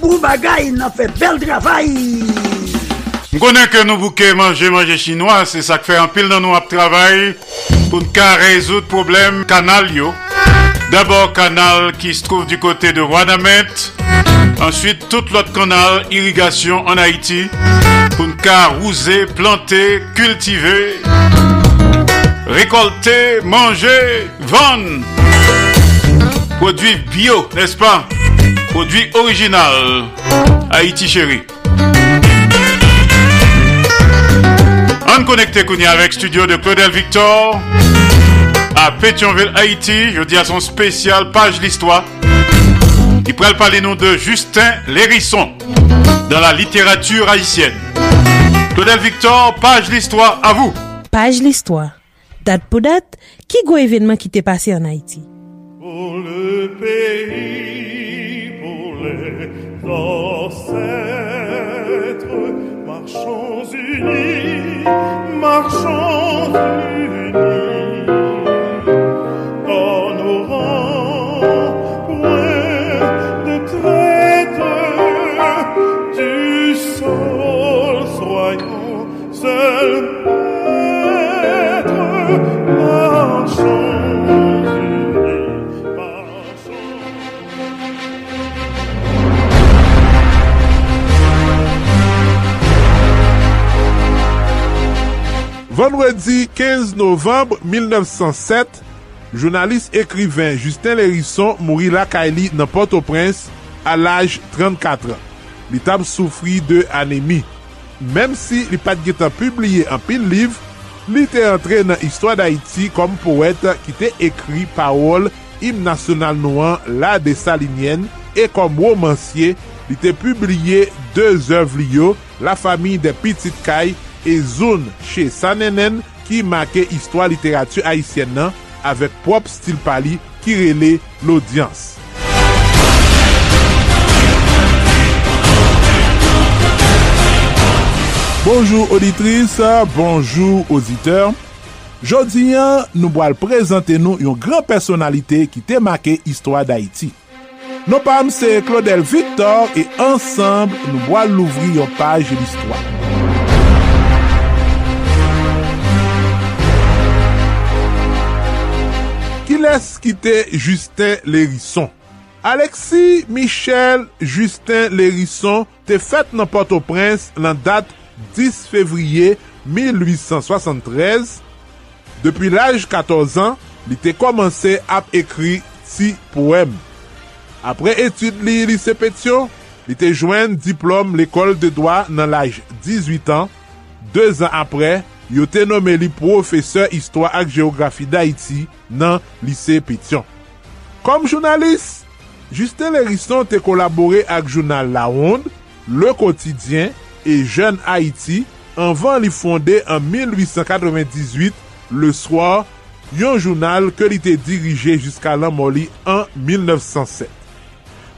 Boubagaï, n'a fait bel travail. Je connais que nous bouquets manger, manger chinois, c'est ça qui fait un pile dans nous travail pour nous résoudre problème canal. D'abord canal qui se trouve du côté de Wadamet, ensuite tout l'autre canal irrigation en Haïti pour nous rouser, planter, cultiver, récolter, manger, vendre. Produit bio, n'est-ce pas? Produit original. Haïti chéri. On connecté Kounia avec studio de Claudel Victor à Pétionville, Haïti. Je dis à son spécial page l'histoire. Il pourrait parler nous de Justin Lérisson dans la littérature haïtienne. Claudel Victor, page l'histoire, à vous. Page l'histoire. Date pour date, qui go événement qui t'est passé en Haïti? Pour le pays, pour les ancêtres, marchons unis, marchons unis. Vendredi 15 novembre 1907, jounalist ekriven Justin Lerisson mouri lakay li nan Port-au-Prince al aj 34 an. Li tab soufri de anemi. Mem si li pat getan publiye an pil liv, li te entre nan Histoire d'Haïti kom poète ki te ekri parol im nasyonal nouan la de Salinienne e kom romansye li te publiye deux oeuvre li yo La Famille des Petites Cailles e zoun che Sanenen ki make histwa literatu Haitien nan avek prop stil pali ki rele l'odyans. Bonjour auditrice, bonjour auditeur. Jodi an, nou boal prezante nou yon gran personalite ki te make histwa d'Haïti. Nou pam se Claudel Victor e ansamb nou boal louvri yon page l'histoire. les kite Justin Lérisson. Alexis Michel Justin Lérisson te fet nan Port-au-Prince nan dat 10 fevriye 1873. Depi l'aj 14 an, li te komanse ap ekri ti poem. Apre etude li lise Petio, li te jwen diplom l'ekol de doa nan l'aj 18 an. 2 an apre, yo te nome li profeseur histwa ak geografi d'Haïti nan lise Petion. Kom jounalist, Justin Lerisson te kolabore ak jounal La Ronde, Le Quotidien et Jeune Haïti anvan li fonde en 1898 le soir yon jounal ke li te dirije jiska lan moli an 1907.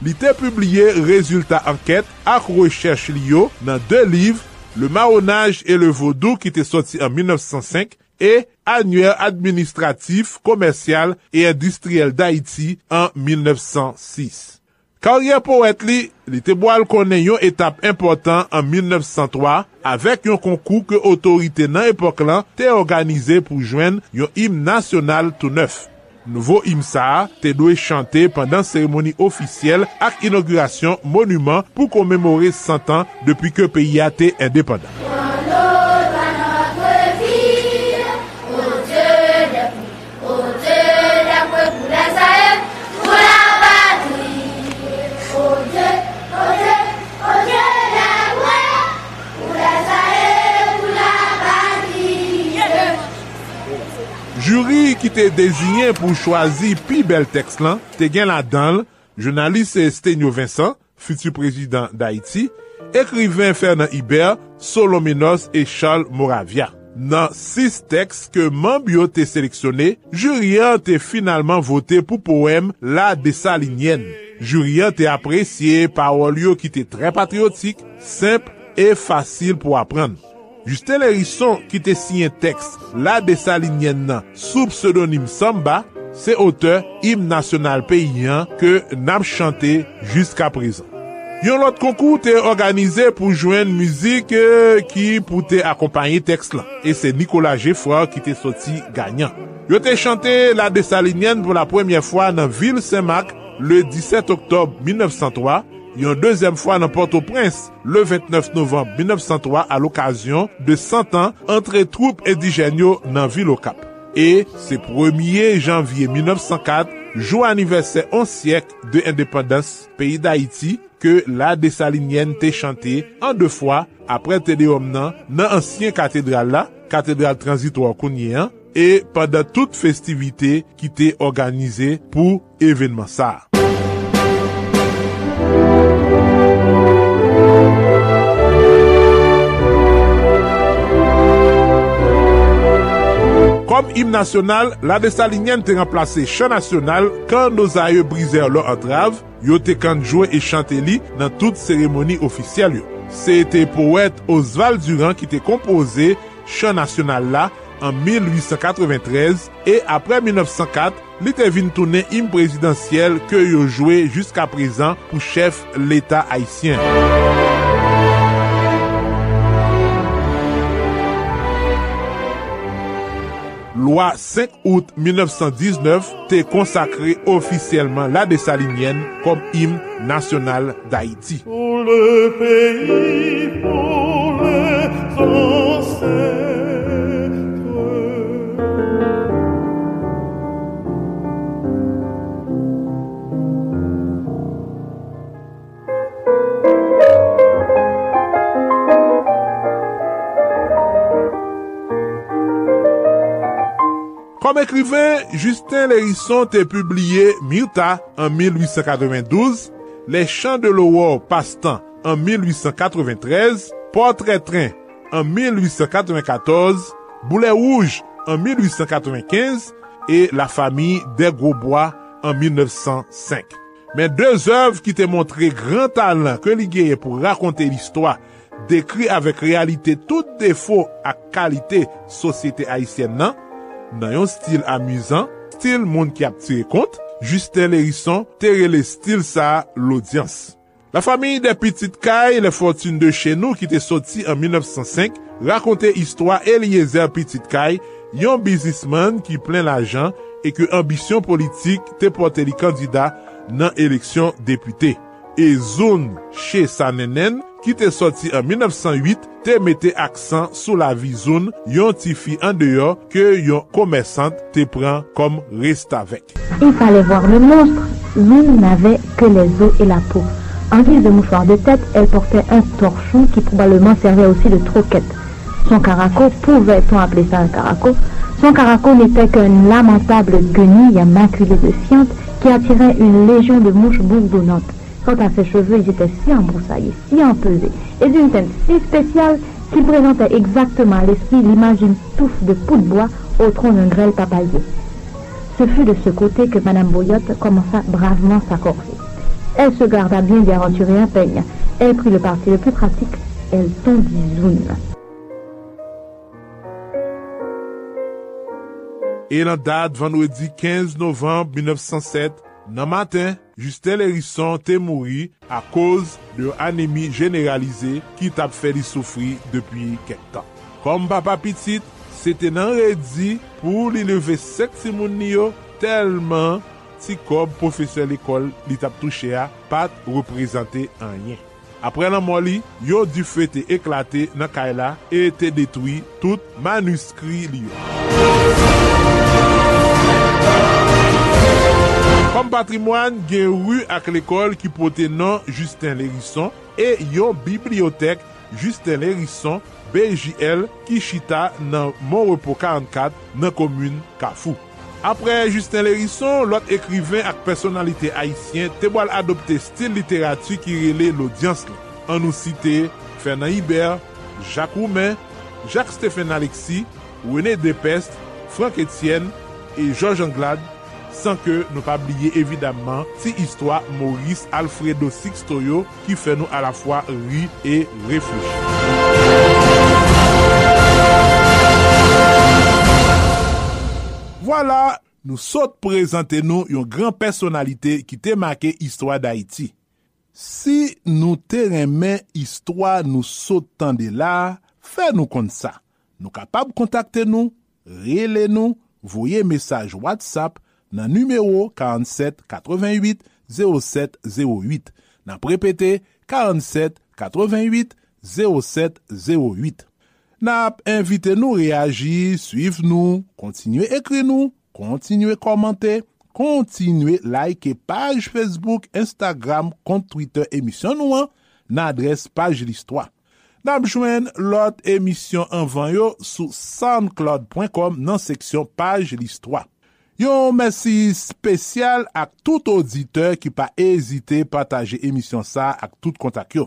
Li te publie rezultat anket ak rechèche li yo nan de liv le marronnage et le vaudou qui était sorti en 1905 et annuel administratif, commercial et industriel d'Haïti en 1906. Karyer poète, li, li te boal konen yon etap important an 1903 avek yon konkou ke otorite nan epok lan te organize pou jwen yon im nasyonal tou neuf. Nouvo Imsa te dwe chante pandan seremoni ofisyel ak inaugurasyon monument pou komemore 100 an depi ke peyi a te indepanda. ki te dezinyen pou chwazi pi bel tekst lan, te gen la danl, jounalist Stenio Vincent, futu prezident d'Haïti, ekriven Fernand Hibert, Solomenos et Charles Moravia. Nan 6 tekst ke mambyo te seleksyone, juryen te finalman vote pou poem La Dessalinyen. Juryen te apresye parol yo ki te tre patriotik, semp e fasil pou aprenn. Justin Lerisson ki te siyen tekst la desalinyen nan sou pseudonim Samba, se ote im nasyonal peyyan ke nam chante jiska prezan. Yon lot konkou te organize pou jwen müzik e, ki pou te akompanyi tekst lan. E se Nicolas Geffroy ki te soti ganyan. Yo te chante la desalinyen pou la premye fwa nan vil Saint-Marc le 17 Oktob 1903 yon dezem fwa nan Port-au-Prince le 29 novembre 1903 al okasyon de 100 an entre troupe edijenyo nan Vilokap. E se 1er janvye 1904, jou aniversè 11 syek de independans peyi d'Haïti ke la desalinyen te chante an de fwa apre te de om nan nan ansyen katedral la, katedral transitwa kounye an, e padan tout festivite ki te organize pou evenman sa. Kom im nasyonal, la desalinyen te remplase chan nasyonal kan nou zaye brizer lor antrav, yo te kanjou e chante li nan tout seremoni ofisyal yo. Se te poet Oswald Durand ki te kompoze chan nasyonal la an 1893 e apre 1904, li te vin toune im prezidansyel ke yo jwe jiska prezan pou chef l'Etat Haitien. lwa 5 out 1919 te konsakre ofisyelman la desalinienne kom im nasyonal d'Haïti. Pour le pays, pour les ancêtres Kom ekriven, Justin Lérisson te publie Myrta en 1892, Les Chants de l'Aurore Pastan en 1893, Portrait Train en 1894, Boulet Rouge en 1895 et La Famille des Grosbois en 1905. Men deux oeuvres ki te montre grand talent ke li geye pou raconte l'histoire dekri avek realite tout defo ak kalite sosyete Haitienne nan, nan yon stil amuzan, stil moun ki ap tire kont, Justin Lerisson tere le stil sa l'audyans. La fami de Petit Kai, le fortune de chenou ki te soti an 1905, rakonte histwa Eliezer Petit Kai, yon bizisman ki plen l'ajan e ke ambisyon politik te pote li kandida nan eleksyon depute. E zoun che sa nenen ki te soti en 1908, te mette aksan la vi Zoun yon ti fi an yon te pran kom restavek. Il fallait voir le monstre. Zoun n'avait que les os et la peau. En guise de mouchoir de tête, elle portait un torchon qui probablement servait aussi de troquette. Son caraco, pouvait-on appeler ça un caraco? Son caraco n'était qu'un lamentable guenille maculé de science qui attirait une légion de mouches bourdonnantes. Quant à ses cheveux, ils étaient si embroussaillés, si empesés, et d'une teinte si spéciale qu'il présentait exactement à l'esprit l'image d'une touffe de poux de bois au tronc d'un grêle papayé. Ce fut de ce côté que Madame Boyotte commença bravement sa corvée. Elle se garda bien d'y aventurer un peigne. Elle prit le parti le plus pratique. Elle tondit Zoun. E nan dat vendredi 15 novemb 1907, Nan matin, Justin Lerisson te mouri a koz de anemi generalize ki tap fè li soufri depi kek tan. Kom papa pitit, se te nan redi pou li leve sek timoun ni yo telman ti kob profeseur l'ekol li tap touche a pat reprezante anyen. Apre nan moli, yo di fè te eklate nan kaila e te detwi tout manuskri li yo. Kom patrimoine gen ru ak l'ekol ki pote nan Justin Lerisson e yon bibliotek Justin Lerisson BJL ki chita nan Monrepo 44 nan komune Kafou. Apre Justin Lerisson, lot ekriven ak personalite haisyen te boal adopte stil literatu ki rele l'audience li. An nou site Fernand Hibert, Jacques Roumain, Jacques-Stéphane Alexis, René Depestre, Franck Etienne et Georges Anglade san ke nou pa bliye evidamman ti histwa Maurice Alfredo Sixtoyo ki fe nou a la fwa ri e reflechi. Voilà, nou sot prezante nou yon gran personalite ki te make histwa d'Haïti. Si nou te remen histwa nou sot tande la, fe nou kont sa. Nou kapab kontakte nou, rele nou, voye mesaj WhatsApp nan numero 47 88 07 08. Nan prepete 47 88 07 08. Nan ap invite nou reagi, suiv nou, kontinue ekri nou, kontinue komante, kontinue like page Facebook, Instagram, kont Twitter emisyon nou an, nan adres page listwa. Nan jwen lot emisyon anvan yo sou soundcloud.com nan seksyon page listwa. Yon mersi spesyal ak tout auditeur ki pa ezite pataje emisyon sa ak tout kontak yo.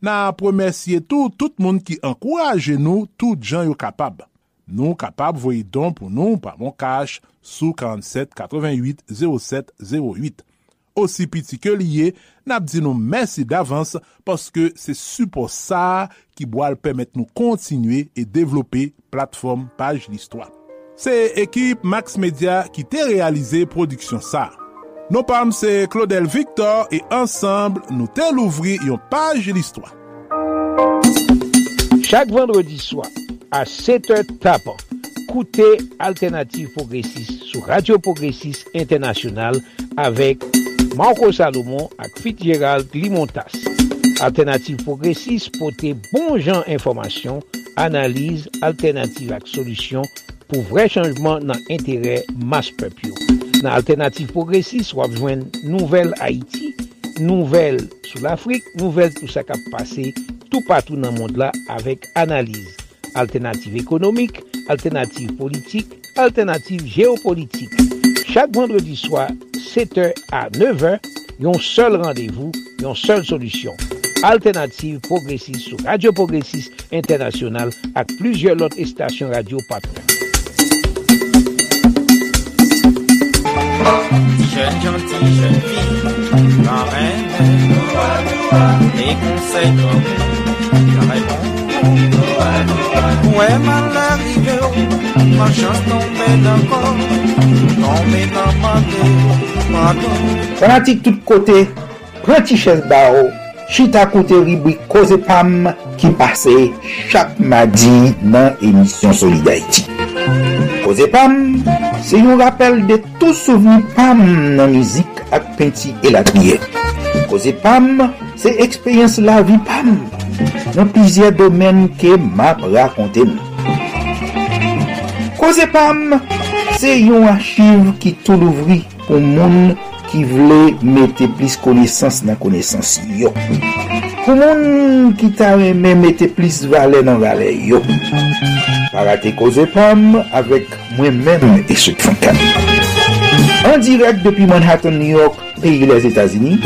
Na premersye tout, tout moun ki ankouraje nou tout jan yo kapab. Nou kapab voye don pou nou pa moun kache sou 47 88 07 08. Osi piti ke liye, nap di nou mersi davans paske se supo sa ki boal pemet nou kontinue e devlope platform Paj L'Histoire. Se ekip Max Media ki te realize prodiksyon sa. Nou pam se Claudel Victor e ansamble nou te louvri yon page l'histoire. Chak vendredi swa, a 7 tapan, koute Alternative Progressive sou Radio Progressive Internationale avek Marco Salomon ak Fitzgerald Limontas. Alternative Progressive pote bon jan informasyon, analize, alternative ak solusyon pou vre chanjman nan entere mas pepyo. Nan alternatif progresis wap jwen nouvel Haiti, nouvel sou l'Afrique, nouvel tout sa kap pase, tout patou nan mond la avek analize. Alternatif ekonomik, alternatif politik, alternatif geopolitik. Chak vendredi swa, 7 a 9h, yon sol randevou, yon sol solusyon. Alternative Progressive sou Radio Progressive Internasyonal ak pluzye lot estasyon radio patron. Ti jen jan, ti jen fi, Maren men, E konsey kon, Jan repon, Ou e man la rive ou, Ma chans tombe dan kon, Tombe nan mande, Madon. Fanatik tout kote, Pren ti ches ba ou, Chita koute ribwi Koze Pam ki pase chak madi nan emisyon Solidarity. Koze Pam, se yon rappel de tou souveni Pam nan mizik ak penti el atliye. Koze Pam, se ekspeyens la vi Pam nan pizye domen ke map rakonte nou. Koze Pam, se yon achiv ki tou louvri pou moun ki vle mette plis konesans nan konesans yo. Pou moun ki ta reme mette plis vale nan vale yo. Parate koze pam avek mwen men esot fankan. An direk depi Manhattan, New York, peyi les Etasini.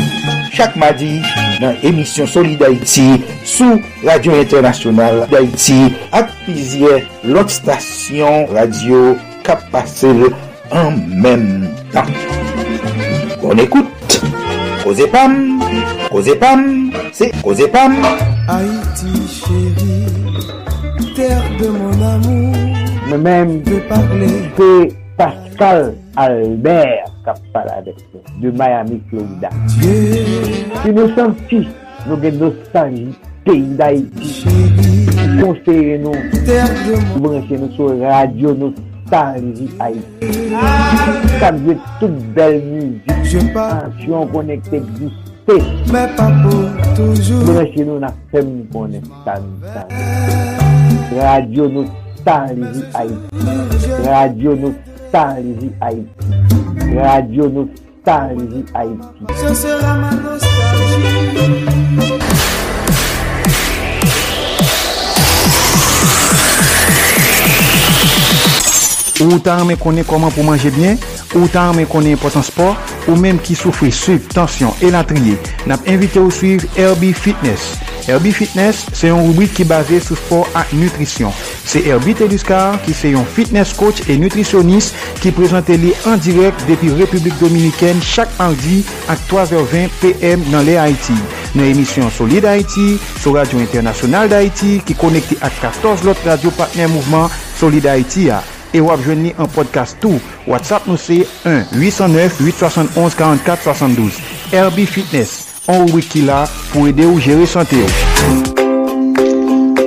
Chak madi nan emisyon Soli d'Haïti sou Radio Internasyonal d'Haïti ak pizye lot stasyon radio kap pase en menm tan. Bon ekoute, koze pam, koze pam. c'est Causez Pam. Haïti, chérie, terre de mon amour. Moi-même, c'est Pascal Albert qui parle avec nous, de Miami, Florida. Dieu. Si nous sommes fils, nous avons nostalgie, pays d'Haïti. Conseillez-nous, branchez-nous sur Radio Nostalgie Haïti. Ah. Ça veut toute belle musique. Je pas. Attention, connectez-vous. respect. Mwen che nou na fem nou konen stan nou stan. Radio nou stan lizi Haiti. Radio nou stan lizi Haiti. Radio nou stan lizi Haiti. Se sera ma nostalgie. Ou ta mè konen koman pou manje byen? ou ta anmen konen important sport ou menm ki soufri suiv, tansyon e latriye, nap invite ou suiv Herbie Fitness. Herbie Fitness se yon rubrik ki base sou sport ak nutrisyon. Se Herbie Teduscar ki se yon fitness coach e nutrisyonis ki prezante li an direk depi Republik Dominiken chak mardi ak 3h20 PM nan le Haiti. Nan emisyon Solid Haiti, sou Radio Internasyonal d'Haiti ki konekte ak 14 lot radio partner mouvment Solid Haiti a. E wap jwenni an podcast tou. WhatsApp nou se 1-809-871-4472. Herbie Fitness. An wiki la pou ede ou sante ou.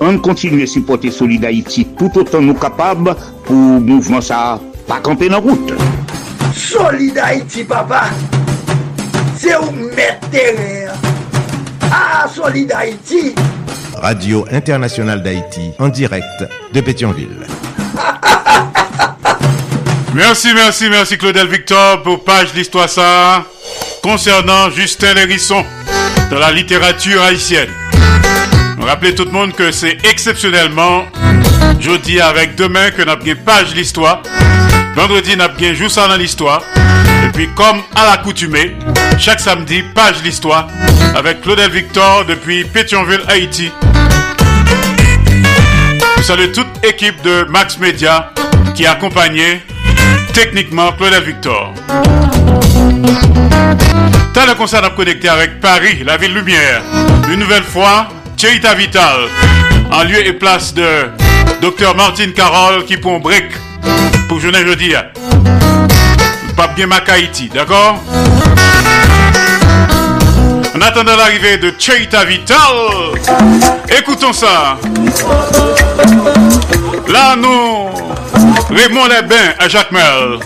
On continue à supporter Solid Haïti tout autant nous capables pour mouvement ça pas camper dans route. Solid Haïti, papa, c'est où mettre. Ah, Solid Haïti. Radio Internationale d'Haïti, en direct de Pétionville. Merci, merci, merci Claudel Victor pour page l'histoire ça concernant Justin Lérisson dans la littérature haïtienne. Rappelez tout le monde que c'est exceptionnellement jeudi avec demain que nous avons page l'histoire. Vendredi, avons jour ça dans l'histoire. Et puis, comme à l'accoutumée, chaque samedi, page l'histoire avec Claudel Victor depuis Pétionville, Haïti. Je salue toute équipe de Max Media qui a accompagné techniquement Claudel Victor. T'as le concert à connecter avec Paris, la ville lumière. Une nouvelle fois, Cheita Vital, en lieu et place de Dr Martine Carole qui prend break pour journée jeudi. Pas bien Haïti, d'accord? En attendant l'arrivée de Cheita Vital, écoutons ça. Là, nous, Raymond Les Bains à Jacques Mel.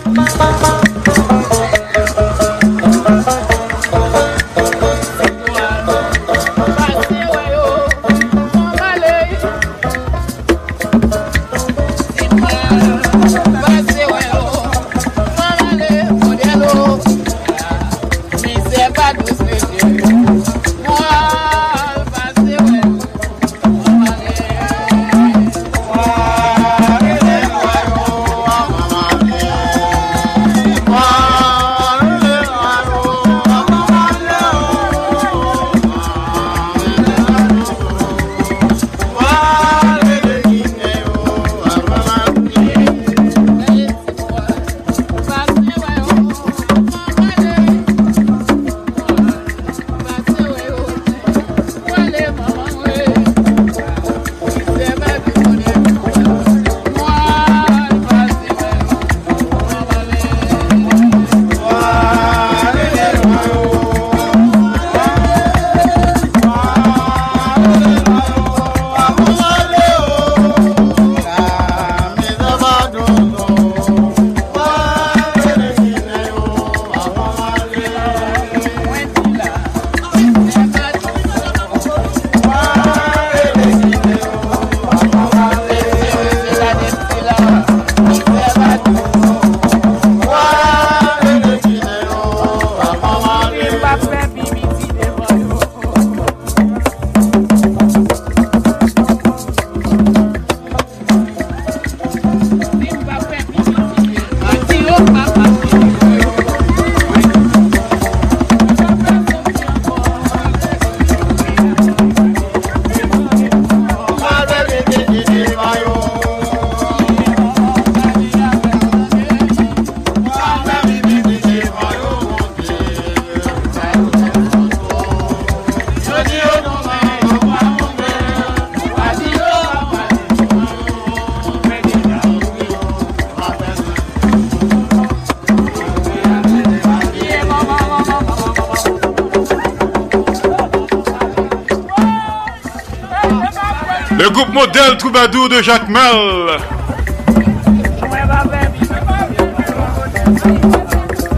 de Jacques Mel.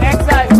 Exact.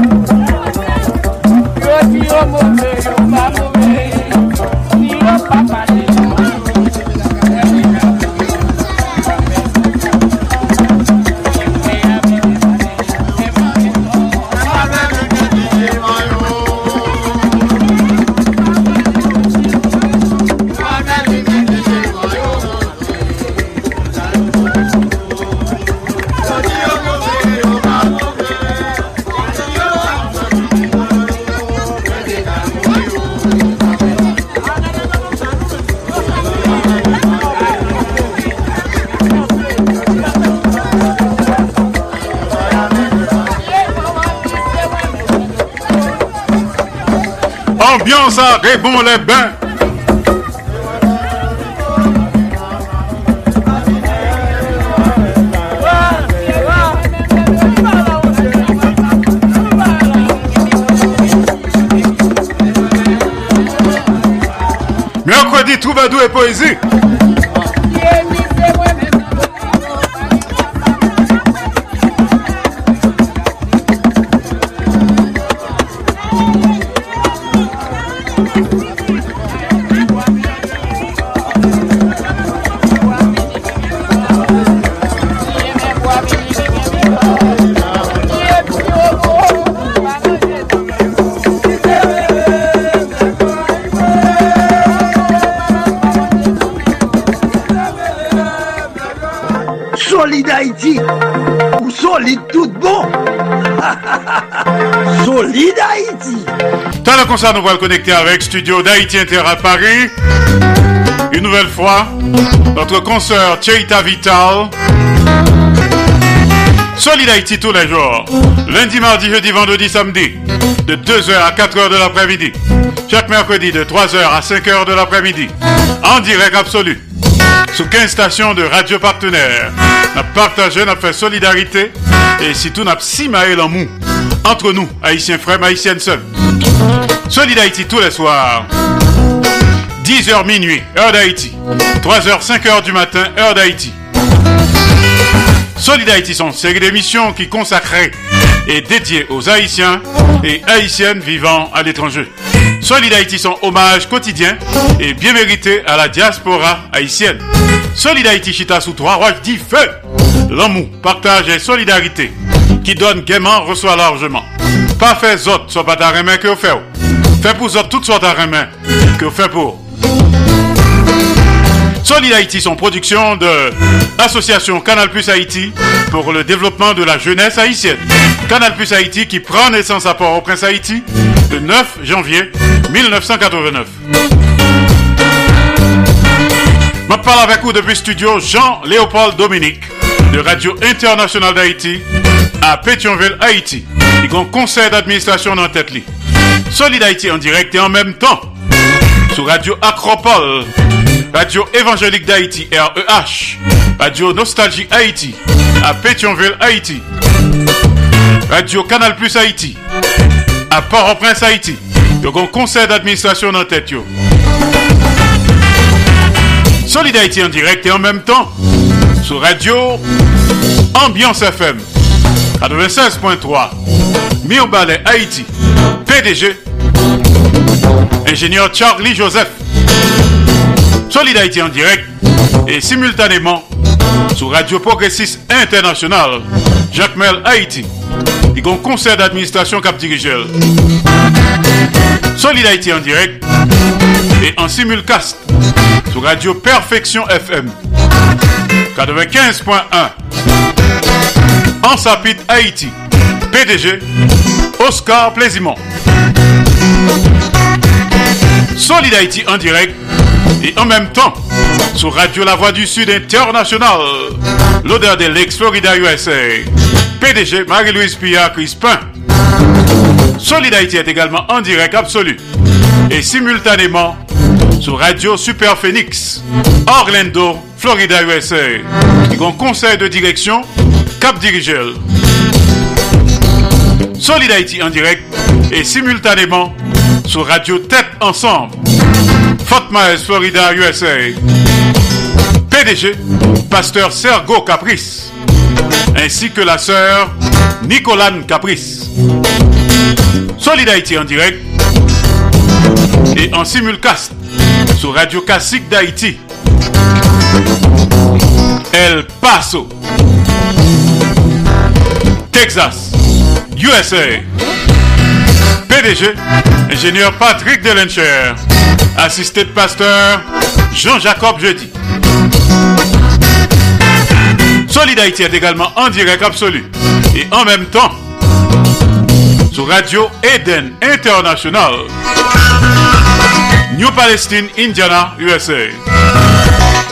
Les Bains. Mercredi, Troubadou et Poésie. Le concert, nous allons connecter avec Studio d'Haïti Inter à Paris. Une nouvelle fois, notre consoeur Cheita Vital. Solid Haïti tous les jours. Lundi, mardi, jeudi, vendredi, samedi. De 2h à 4h de l'après-midi. Chaque mercredi de 3h à 5h de l'après-midi. En direct absolu. Sous 15 stations de radio partenaires. N'a partagé, n'a fait solidarité. Et surtout, n'a si maël en mou. Entre nous, haïtiens frères, haïtiennes seuls. Solid Haïti tous les soirs. 10h minuit, heure d'Haïti. 3h, 5h du matin, heure d'Haïti. Solid Haïti sont une série d'émissions qui consacrées et dédiées aux Haïtiens et Haïtiennes vivant à l'étranger. Solid Haïti sont hommage quotidien et bien mérité à la diaspora haïtienne. Solid Haïti chita sous trois roches dit feu. L'amour, partage et solidarité qui donne gaiement reçoit largement. Pas fait autres, soit pas ta main que vous faites. Fait pour toutes sortes de main que vous faites pour? Solid Haïti sont production de l'association Canal Plus Haïti pour le développement de la jeunesse haïtienne. Canal Plus Haïti qui prend naissance à Port-au-Prince Haïti le 9 janvier 1989. Je parle avec vous depuis studio Jean-Léopold Dominique de Radio Internationale d'Haïti à Pétionville, Haïti. Il y a un conseil d'administration dans tête. Li. Solid en direct et en même temps sur Radio Acropole, Radio Évangélique d'Haïti, REH, Radio Nostalgie Haïti, à Pétionville, Haïti, Radio Canal Plus Haïti, à Port-au-Prince, Haïti. A un conseil d'administration dans tête. Solid en direct et en même temps sur Radio Ambiance FM 96.3 Mirbalet Haïti PDG Ingénieur Charlie Joseph. Solid Haïti en direct et simultanément sur Radio Progressiste International Jacques Mel Haïti. Il un conseil d'administration cap dirigeur Solid Haïti en direct et en simulcast sur Radio Perfection FM 95.1 en Sapit Haïti. PDG Oscar Plaisimont Solid Haïti en direct et en même temps sur Radio La Voix du Sud International l'odeur de l'ex-Florida USA PDG Marie-Louise Pillard Crispin Solid Haïti est également en direct absolu et simultanément sur Radio Super Phoenix, Orlando, Florida, USA. Ils ont conseil de direction Cap Dirigel. Solid Haïti en direct et simultanément sur Radio Tête Ensemble, Fort Myers, Florida, USA. PDG, Pasteur Sergo Caprice, ainsi que la sœur Nicolane Caprice. Solid Haïti en direct et en simulcast sur Radio Classique d'Haïti. El Paso, Texas, USA. PDG, ingénieur Patrick Delencher, assisté de pasteur Jean-Jacob Jeudi. Solid est également en direct absolu et en même temps sur Radio Eden International. New Palestine, Indiana, USA.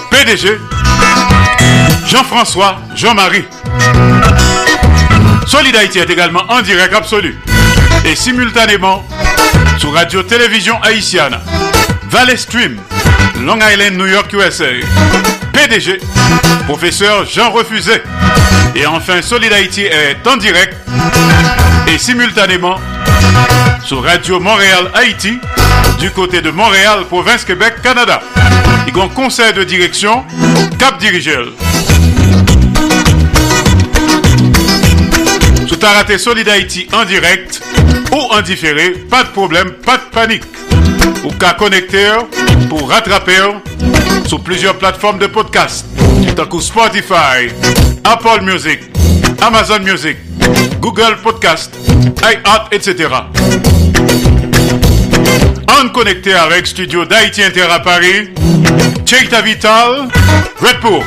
PDG, Jean-François Jean-Marie. Solid Haïti est également en direct absolu et simultanément Sur Radio-Télévision Haïtienne. Valley Stream. Long Island, New York, USA. PDG. Professeur Jean Refusé. Et enfin, Solid Haïti est en direct et simultanément sur Radio Montréal Haïti du côté de Montréal, province Québec, Canada. Il y a un conseil de direction Cap Dirigel. Sous ta raté Solid Haïti en direct ou en différé, pas de problème, pas de panique. Ou qu'à connecter pour rattraper sur plusieurs plateformes de podcast, tant que Spotify, Apple Music, Amazon Music, Google Podcast, iHeart, etc. En connecté avec Studio d'Haïti Inter à Paris, Cheikta Vital, Redpool.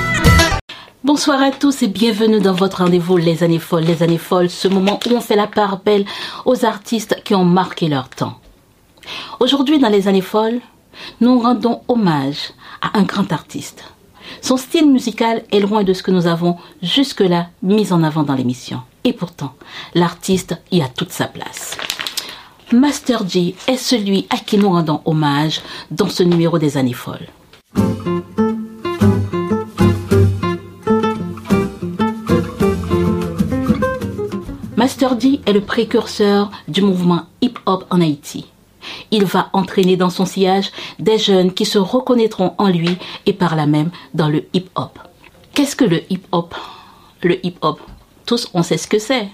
Bonsoir à tous et bienvenue dans votre rendez-vous Les années folles, les années folles, ce moment où on fait la part belle aux artistes qui ont marqué leur temps. Aujourd'hui, dans les années folles, nous rendons hommage à un grand artiste. Son style musical est loin de ce que nous avons jusque-là mis en avant dans l'émission. Et pourtant, l'artiste y a toute sa place. Master G est celui à qui nous rendons hommage dans ce numéro des années folles. Master D est le précurseur du mouvement hip-hop en Haïti. Il va entraîner dans son sillage des jeunes qui se reconnaîtront en lui et par là même dans le hip-hop. Qu'est-ce que le hip-hop? Le hip-hop, tous on sait ce que c'est.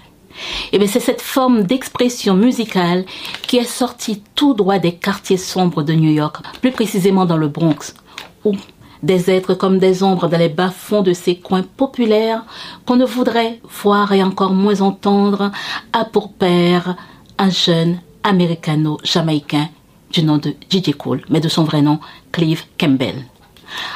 Eh bien, c'est cette forme d'expression musicale qui est sortie tout droit des quartiers sombres de New York, plus précisément dans le Bronx, où des êtres comme des ombres dans les bas-fonds de ces coins populaires qu'on ne voudrait voir et encore moins entendre, a pour père un jeune américano-jamaïcain du nom de DJ Cole, mais de son vrai nom, Clive Campbell.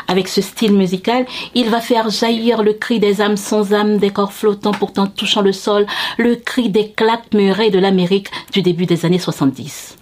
Avec ce style musical, il va faire jaillir le cri des âmes sans âme, des corps flottants pourtant touchant le sol, le cri des claques murées de l'Amérique du début des années 70.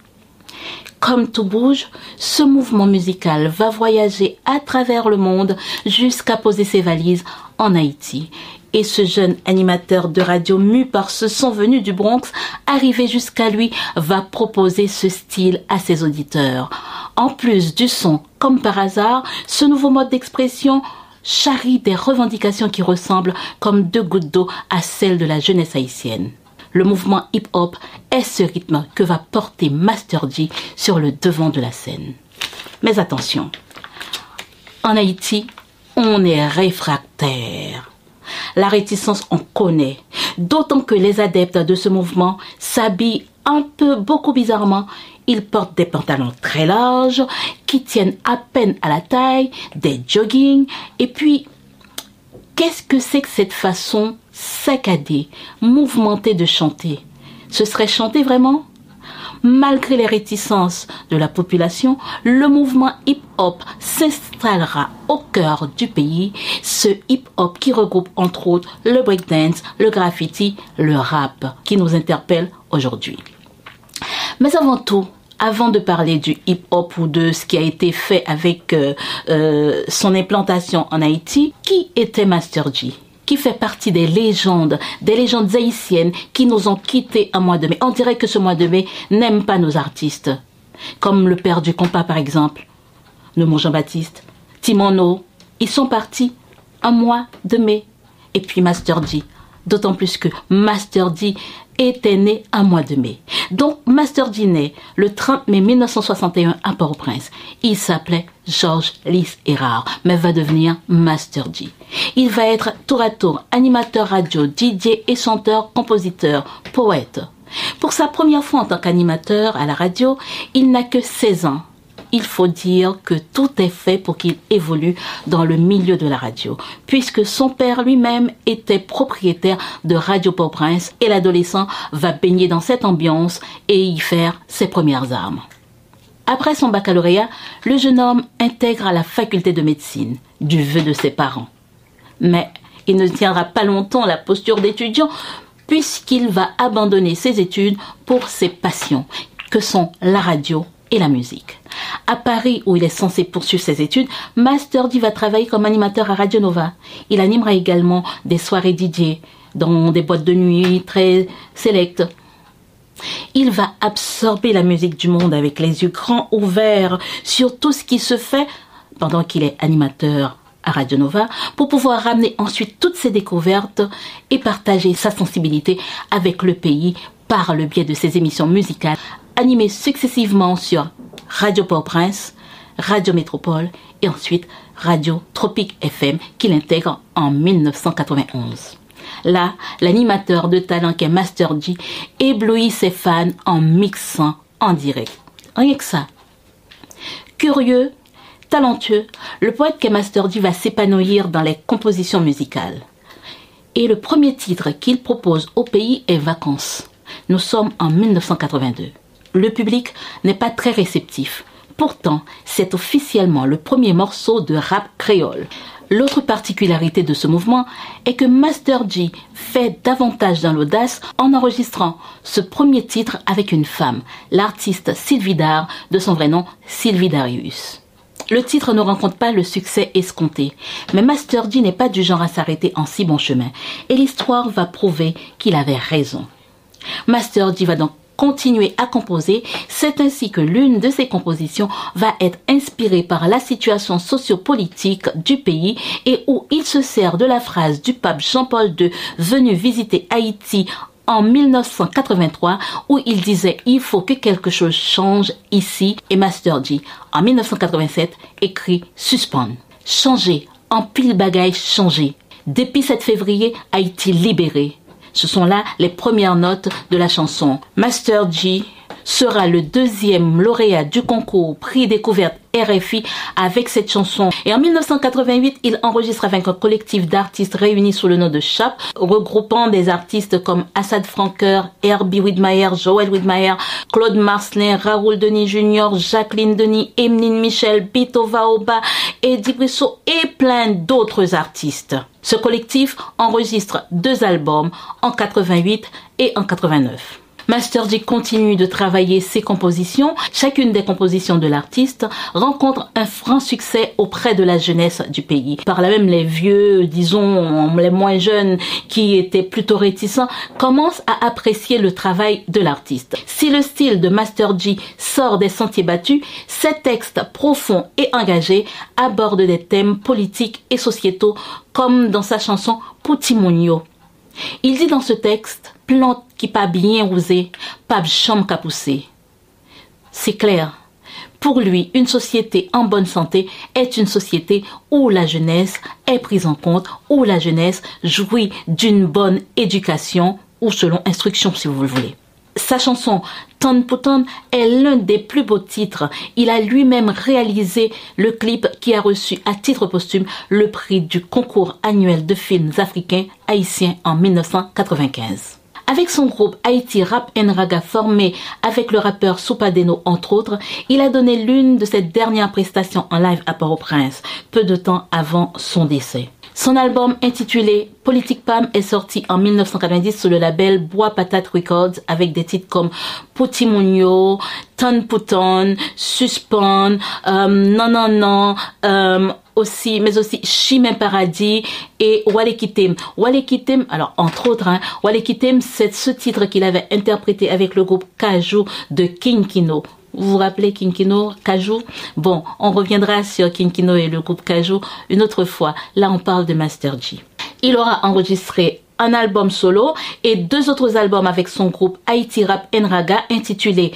Comme tout bouge, ce mouvement musical va voyager à travers le monde jusqu'à poser ses valises en Haïti. Et ce jeune animateur de radio mu par ce son venu du Bronx, arrivé jusqu'à lui, va proposer ce style à ses auditeurs. En plus du son, comme par hasard, ce nouveau mode d'expression charrie des revendications qui ressemblent comme deux gouttes d'eau à celles de la jeunesse haïtienne. Le mouvement hip-hop est ce rythme que va porter Master G sur le devant de la scène. Mais attention, en Haïti, on est réfractaire. La réticence, on connaît. D'autant que les adeptes de ce mouvement s'habillent un peu beaucoup bizarrement. Ils portent des pantalons très larges qui tiennent à peine à la taille, des joggings. Et puis, qu'est-ce que c'est que cette façon saccadée, mouvementée de chanter. Ce serait chanter vraiment? Malgré les réticences de la population, le mouvement hip-hop s'installera au cœur du pays, ce hip-hop qui regroupe entre autres le breakdance, le graffiti, le rap, qui nous interpelle aujourd'hui. Mais avant tout, avant de parler du hip-hop ou de ce qui a été fait avec euh, euh, son implantation en Haïti, qui était Master G? Qui fait partie des légendes, des légendes haïtiennes qui nous ont quittés un mois de mai. On dirait que ce mois de mai n'aime pas nos artistes. Comme le père du compas, par exemple. Nous, Jean-Baptiste, Timono, ils sont partis un mois de mai. Et puis Master D. D'autant plus que Master D était né un mois de mai. Donc Master D naît le 30 mai 1961 à Port-au-Prince. Il s'appelait Georges Lys Erard, mais va devenir Master D. Il va être tour à tour animateur radio, DJ et chanteur, compositeur, poète. Pour sa première fois en tant qu'animateur à la radio, il n'a que 16 ans il faut dire que tout est fait pour qu'il évolue dans le milieu de la radio, puisque son père lui-même était propriétaire de Radio Port-Prince et l'adolescent va baigner dans cette ambiance et y faire ses premières armes. Après son baccalauréat, le jeune homme intègre à la faculté de médecine, du vœu de ses parents. Mais il ne tiendra pas longtemps la posture d'étudiant, puisqu'il va abandonner ses études pour ses passions, que sont la radio la musique. À Paris, où il est censé poursuivre ses études, Master D va travailler comme animateur à Radio Nova. Il animera également des soirées DJ dans des boîtes de nuit très sélectes. Il va absorber la musique du monde avec les yeux grands ouverts sur tout ce qui se fait pendant qu'il est animateur à Radio Nova pour pouvoir ramener ensuite toutes ses découvertes et partager sa sensibilité avec le pays par le biais de ses émissions musicales animées successivement sur Radio Port-Prince, Radio Métropole et ensuite Radio Tropique FM qu'il intègre en 1991. Là, l'animateur de talent qu'est Master G éblouit ses fans en mixant en direct. Rien que ça. Curieux, talentueux, le poète qu'est Master G va s'épanouir dans les compositions musicales. Et le premier titre qu'il propose au pays est Vacances. Nous sommes en 1982. Le public n'est pas très réceptif. Pourtant, c'est officiellement le premier morceau de rap créole. L'autre particularité de ce mouvement est que Master G fait davantage dans l'audace en enregistrant ce premier titre avec une femme, l'artiste Sylvie Dar, de son vrai nom Sylvie Darius. Le titre ne rencontre pas le succès escompté, mais Master G n'est pas du genre à s'arrêter en si bon chemin, et l'histoire va prouver qu'il avait raison. Master G va donc continuer à composer, c'est ainsi que l'une de ses compositions va être inspirée par la situation sociopolitique du pays et où il se sert de la phrase du pape Jean-Paul II venu visiter Haïti en 1983 où il disait il faut que quelque chose change ici et Master G en 1987 écrit suspend changer en pile bagaille changer. Depuis 7 février Haïti libéré ce sont là les premières notes de la chanson. Master G sera le deuxième lauréat du concours Prix Découverte RFI avec cette chanson. Et en 1988, il enregistre avec un collectif d'artistes réunis sous le nom de CHAP, regroupant des artistes comme Assad Franker, Herbie Widmeyer, Joël Widmeyer, Claude Marcelin, Raoul Denis Jr., Jacqueline Denis, Emeline Michel, Bito Vaoba, Eddie Brissot et plein d'autres artistes. Ce collectif enregistre deux albums en 88 et en 89. Master G continue de travailler ses compositions. Chacune des compositions de l'artiste rencontre un franc succès auprès de la jeunesse du pays. Par là même, les vieux, disons, les moins jeunes qui étaient plutôt réticents commencent à apprécier le travail de l'artiste. Si le style de Master G sort des sentiers battus, ses textes profonds et engagés abordent des thèmes politiques et sociétaux comme dans sa chanson Poutimonio. Il dit dans ce texte, plante qui pas bien osé, pas chambre qu'à pousser. C'est clair. Pour lui, une société en bonne santé est une société où la jeunesse est prise en compte, où la jeunesse jouit d'une bonne éducation, ou selon instruction si vous le voulez. Sa chanson Ton est l'un des plus beaux titres. Il a lui-même réalisé le clip qui a reçu à titre posthume le prix du concours annuel de films africains haïtiens en 1995. Avec son groupe Haïti Rap Raga formé avec le rappeur Soupadeno entre autres, il a donné l'une de ses dernières prestations en live à Port-au-Prince, peu de temps avant son décès. Son album intitulé Politique Pam est sorti en 1990 sous le label Bois Patate Records avec des titres comme Poutimonio, Ton Pouton, Suspend, euh, Non Non Non, euh, aussi, mais aussi Chimé Paradis et Walekitem. Walekitem, alors entre autres, hein, Walekitem, c'est ce titre qu'il avait interprété avec le groupe Kajou de King Kino. Vous vous rappelez Kinkino, Kajou Bon, on reviendra sur Kinkino et le groupe Kajou une autre fois. Là, on parle de Master G. Il aura enregistré un album solo et deux autres albums avec son groupe Haiti Rap Enraga intitulé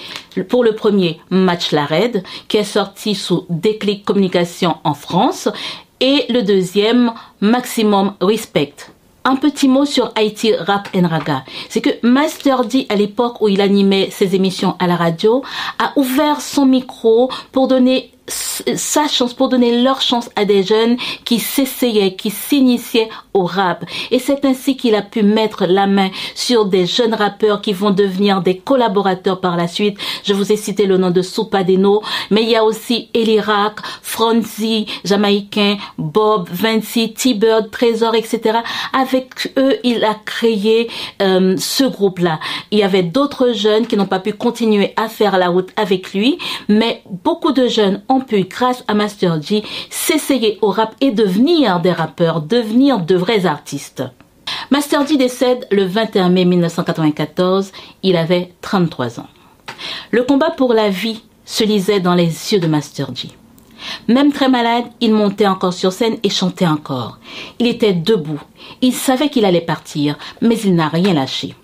pour le premier Match la Red qui est sorti sous Déclic Communication en France et le deuxième Maximum Respect un petit mot sur Haïti Rap Raga. C'est que Master D, à l'époque où il animait ses émissions à la radio, a ouvert son micro pour donner sa chance, pour donner leur chance à des jeunes qui s'essayaient, qui s'initiaient au rap. Et c'est ainsi qu'il a pu mettre la main sur des jeunes rappeurs qui vont devenir des collaborateurs par la suite. Je vous ai cité le nom de Soupadeno, mais il y a aussi Elirak, Franzi, Jamaïcain, Bob, Vinci, T-Bird, Trésor, etc. Avec eux, il a créé euh, ce groupe-là. Il y avait d'autres jeunes qui n'ont pas pu continuer à faire la route avec lui, mais beaucoup de jeunes ont pu, grâce à Master G, s'essayer au rap et devenir des rappeurs, devenir de vrais artistes. Master D décède le 21 mai 1994. Il avait 33 ans. Le combat pour la vie se lisait dans les yeux de Master G. Même très malade, il montait encore sur scène et chantait encore. Il était debout. Il savait qu'il allait partir, mais il n'a rien lâché.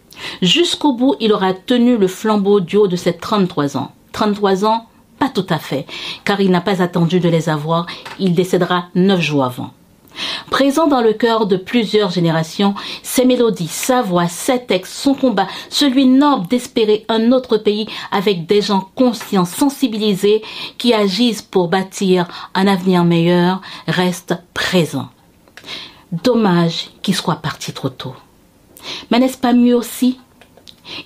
Jusqu'au bout, il aura tenu le flambeau du haut de ses 33 ans. 33 ans, tout à fait, car il n'a pas attendu de les avoir, il décédera neuf jours avant. Présent dans le cœur de plusieurs générations, ses mélodies, sa voix, ses textes, son combat, celui noble d'espérer un autre pays avec des gens conscients, sensibilisés, qui agissent pour bâtir un avenir meilleur, reste présent. Dommage qu'il soit parti trop tôt. Mais n'est-ce pas mieux aussi?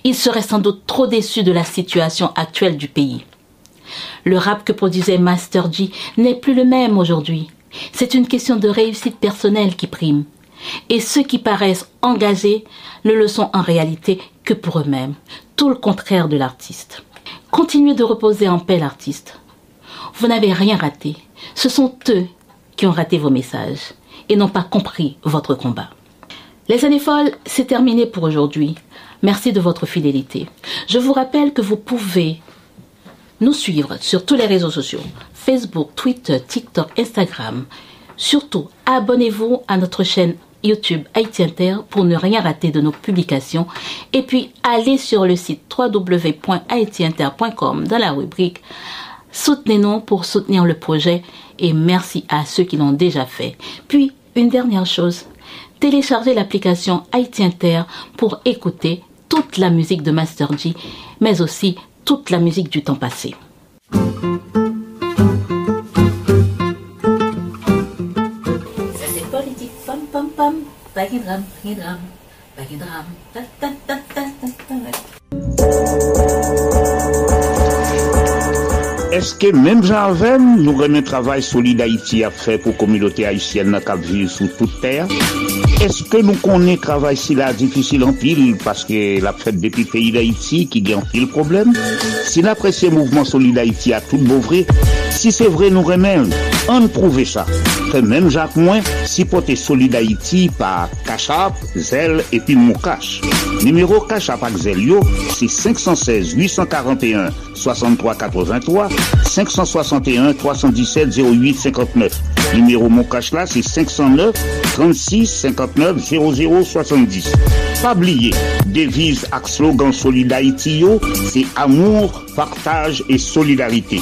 Il serait sans doute trop déçu de la situation actuelle du pays. Le rap que produisait Master G n'est plus le même aujourd'hui. C'est une question de réussite personnelle qui prime. Et ceux qui paraissent engagés ne le sont en réalité que pour eux-mêmes, tout le contraire de l'artiste. Continuez de reposer en paix l'artiste. Vous n'avez rien raté. Ce sont eux qui ont raté vos messages et n'ont pas compris votre combat. Les années folles, c'est terminé pour aujourd'hui. Merci de votre fidélité. Je vous rappelle que vous pouvez nous suivre sur tous les réseaux sociaux. Facebook, Twitter, TikTok, Instagram. Surtout, abonnez-vous à notre chaîne YouTube Haïti Inter pour ne rien rater de nos publications. Et puis, allez sur le site www.haitiinter.com dans la rubrique Soutenez-nous pour soutenir le projet et merci à ceux qui l'ont déjà fait. Puis, une dernière chose, téléchargez l'application Haïti Inter pour écouter toute la musique de Master G, mais aussi toute la musique du temps passé. Eske menm jan avem nou remen travay solide Haiti a fe pou komilote Haitienne nan kap vive sou tout ter? Eske nou konen travay si la difisil an parce que la pfet depi peyi da iti ki gen pil problème? Si la presye mouvman soli da iti a tout bovre, si c'est vrai nous remen, an prouve ça Ke même Jacques Moins, si pote soli da iti pa kachap, zel et puis kach. numéro kachap ak zel yo, se 516-841-6383, 561-317-0859. Numero mou kach la, se 509 36 59 00 70. Pas oublier, devise ak slogan Solid Haïti yo, c'est amour, partage et solidarité.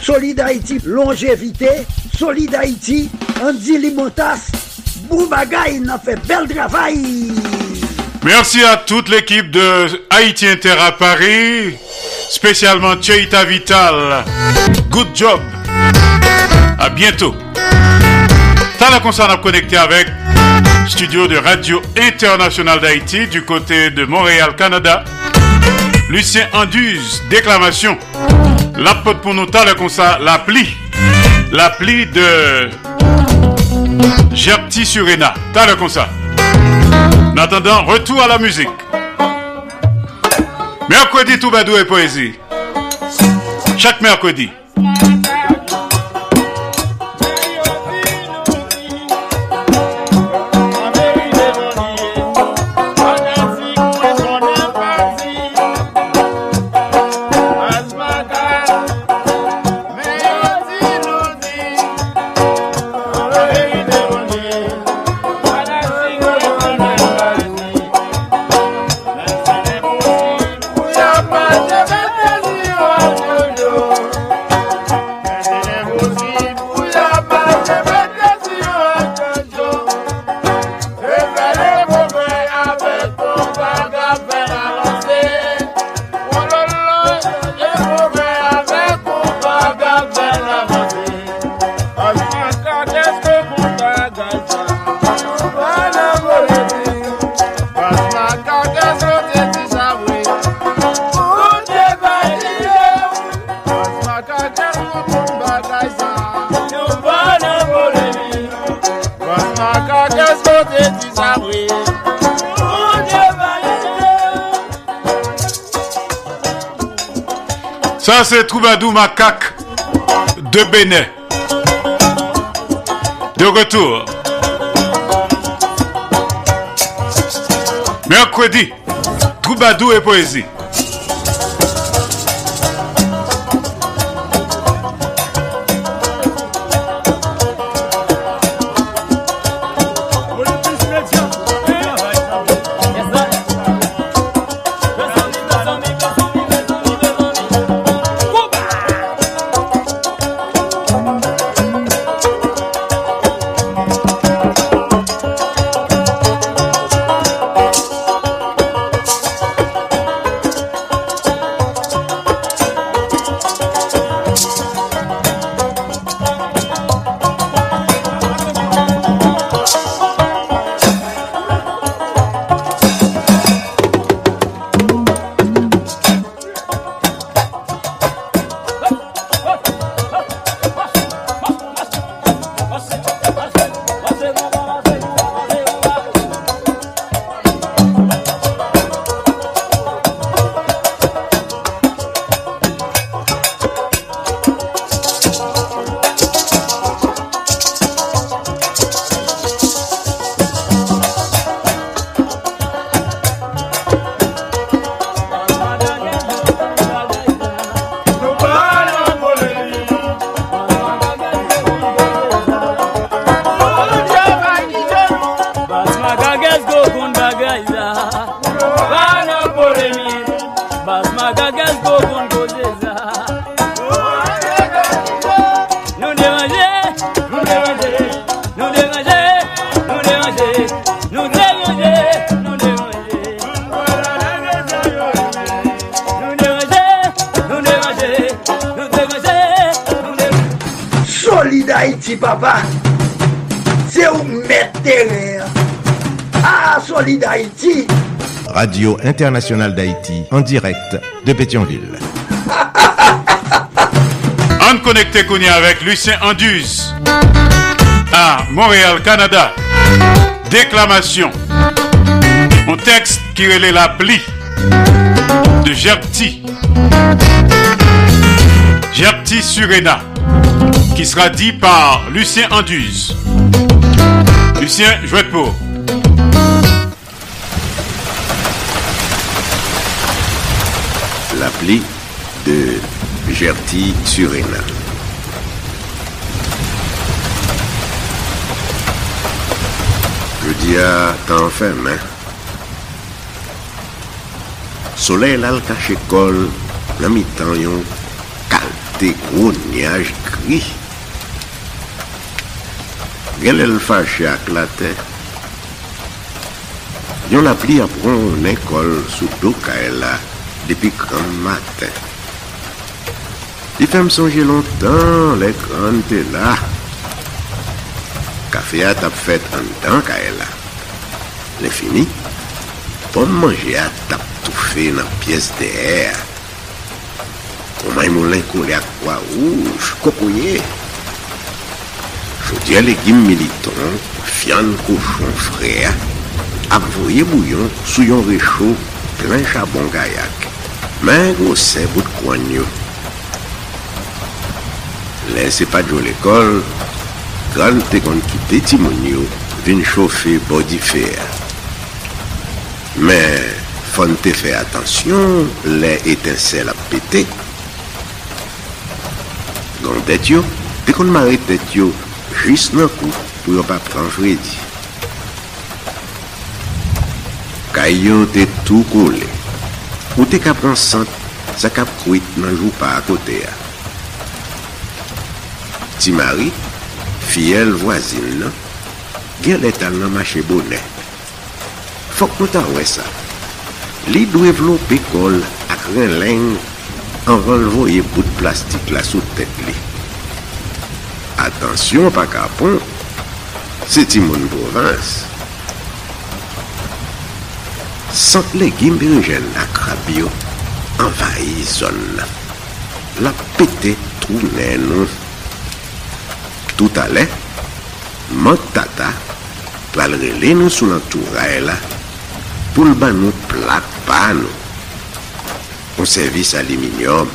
Solid Haïti, longévité, Solid Haïti, Andy Limotas, Boubagaï, n'a fait bel travail. Merci à toute l'équipe de Haïti Inter à Paris, spécialement Cheita Vital. Good job. À bientôt. T'as la concerne à connecter avec studio de Radio Internationale d'Haïti du côté de Montréal, Canada. Lucien Anduze, déclamation. La pote pour nous, comme ça, l'appli. L'appli de Gerti Surena. T'as le ça. En attendant, retour à la musique. Mercredi, tout badou et poésie. Chaque mercredi. Ça, c'est Troubadou Macaque de Bénin. De retour. Mercredi, Troubadou et poésie. Radio d'Haïti, en direct de Pétionville. En connecté avec Lucien Anduze à Montréal, Canada. Déclamation. Un texte qui relève la pli de Gerti. Gerti Surena, qui sera dit par Lucien Anduze. Lucien, jouez pour. L'appli de dis à t'en fait main. Soleil là le cache col, la mi-temps yon calte gros nuage gris. Gel el fâché ak la tête. Yon la pli prendre une école sous dos là depi kran maten. Li fèm sonje lontan, lè kran te la. Kafe a tap fèt an tan ka e la. Lè fini, pon manje a tap toufe nan piyes de her. Oman yon lè kou lè akwa ouj, kokoye. Jodi a legim militon, fyan kochon frea, ap voye bouyon sou yon rechou plen chabon gayak. men gwo se bout kwan yo. Lè se pa djo l'ekol, gran te kon kite timon yo vin chofe bodi fer. Men, fon te fe atansyon, lè etensel ap pete. Gon det yo, te kon mare tet yo, jis nan kou pou yo pa pran fredi. Kayo te tou koule. ou te kap ansant sa kap kwit nan jou pa akote ya. Ti mari, fiyel vwazil nan, gen letal nan mache bonen. Fok nou ta wè sa. Li dwe vlo pekol ak ren leng an renvoye bout plastik la sou tèt li. Atensyon pa kapon, se ti moun provans. Sant legim birijen akrab yo anvayi zon nan. La pete trounen nou. Tout ale, mant tata pral rele nou sou l'antouray e la pou l'ban nou plak pa nou. On servis aliminyom.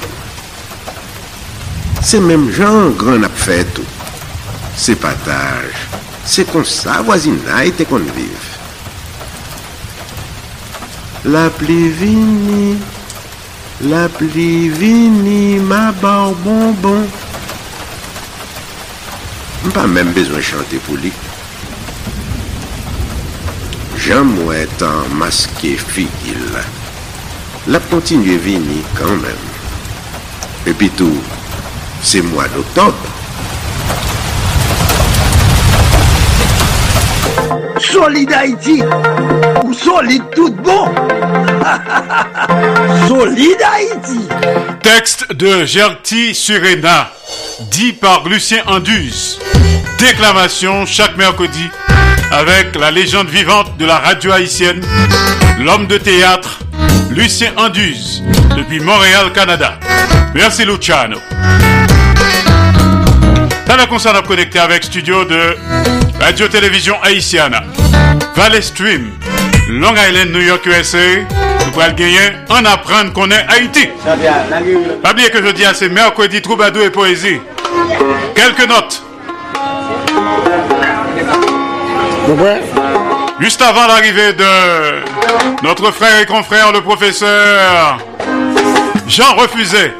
Se menm jan gran ap fet ou. Se pataj, se kon sa wazina ite kon viv. La pli vini, la pli vini, ma bar bonbon. Mpa mèm bezwen chante pou li. Jan mwen tan maske figil. La kontinye vini kan mèm. Epi tou, se mwa d'Oktob. Solide Haïti, ou solide tout bon. solide Haïti. Texte de Gerti Surena, dit par Lucien Anduze. Déclamation chaque mercredi avec la légende vivante de la radio haïtienne, l'homme de théâtre, Lucien Anduze, depuis Montréal, Canada. Merci Luciano. T'as la concert à connecter avec studio de Radio-Télévision Haïtiana. Valley Stream, Long Island, New York, USA. Nous pourrons gagner en apprendre qu'on est Haïti. Pas oublier que je dis à c'est mercredi troubadour et poésie. Quelques notes. Juste avant l'arrivée de notre frère et confrère, le professeur Jean Refusé.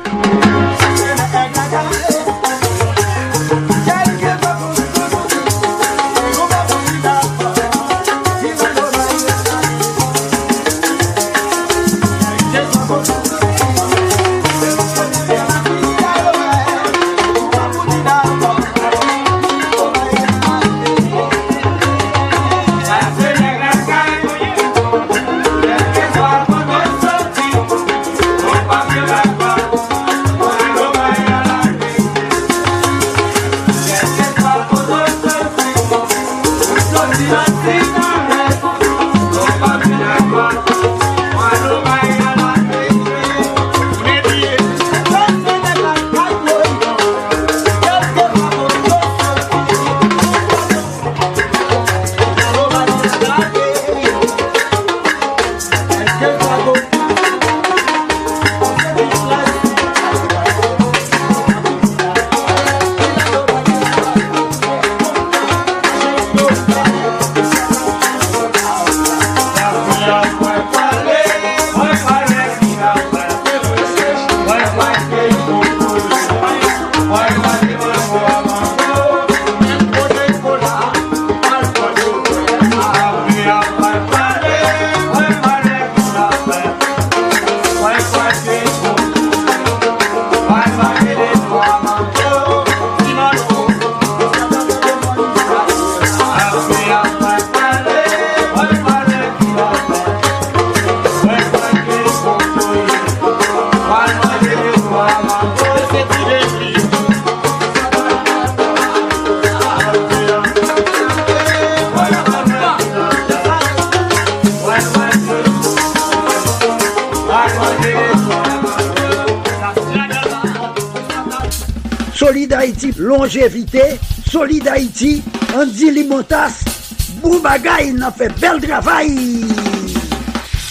Fait bel travail.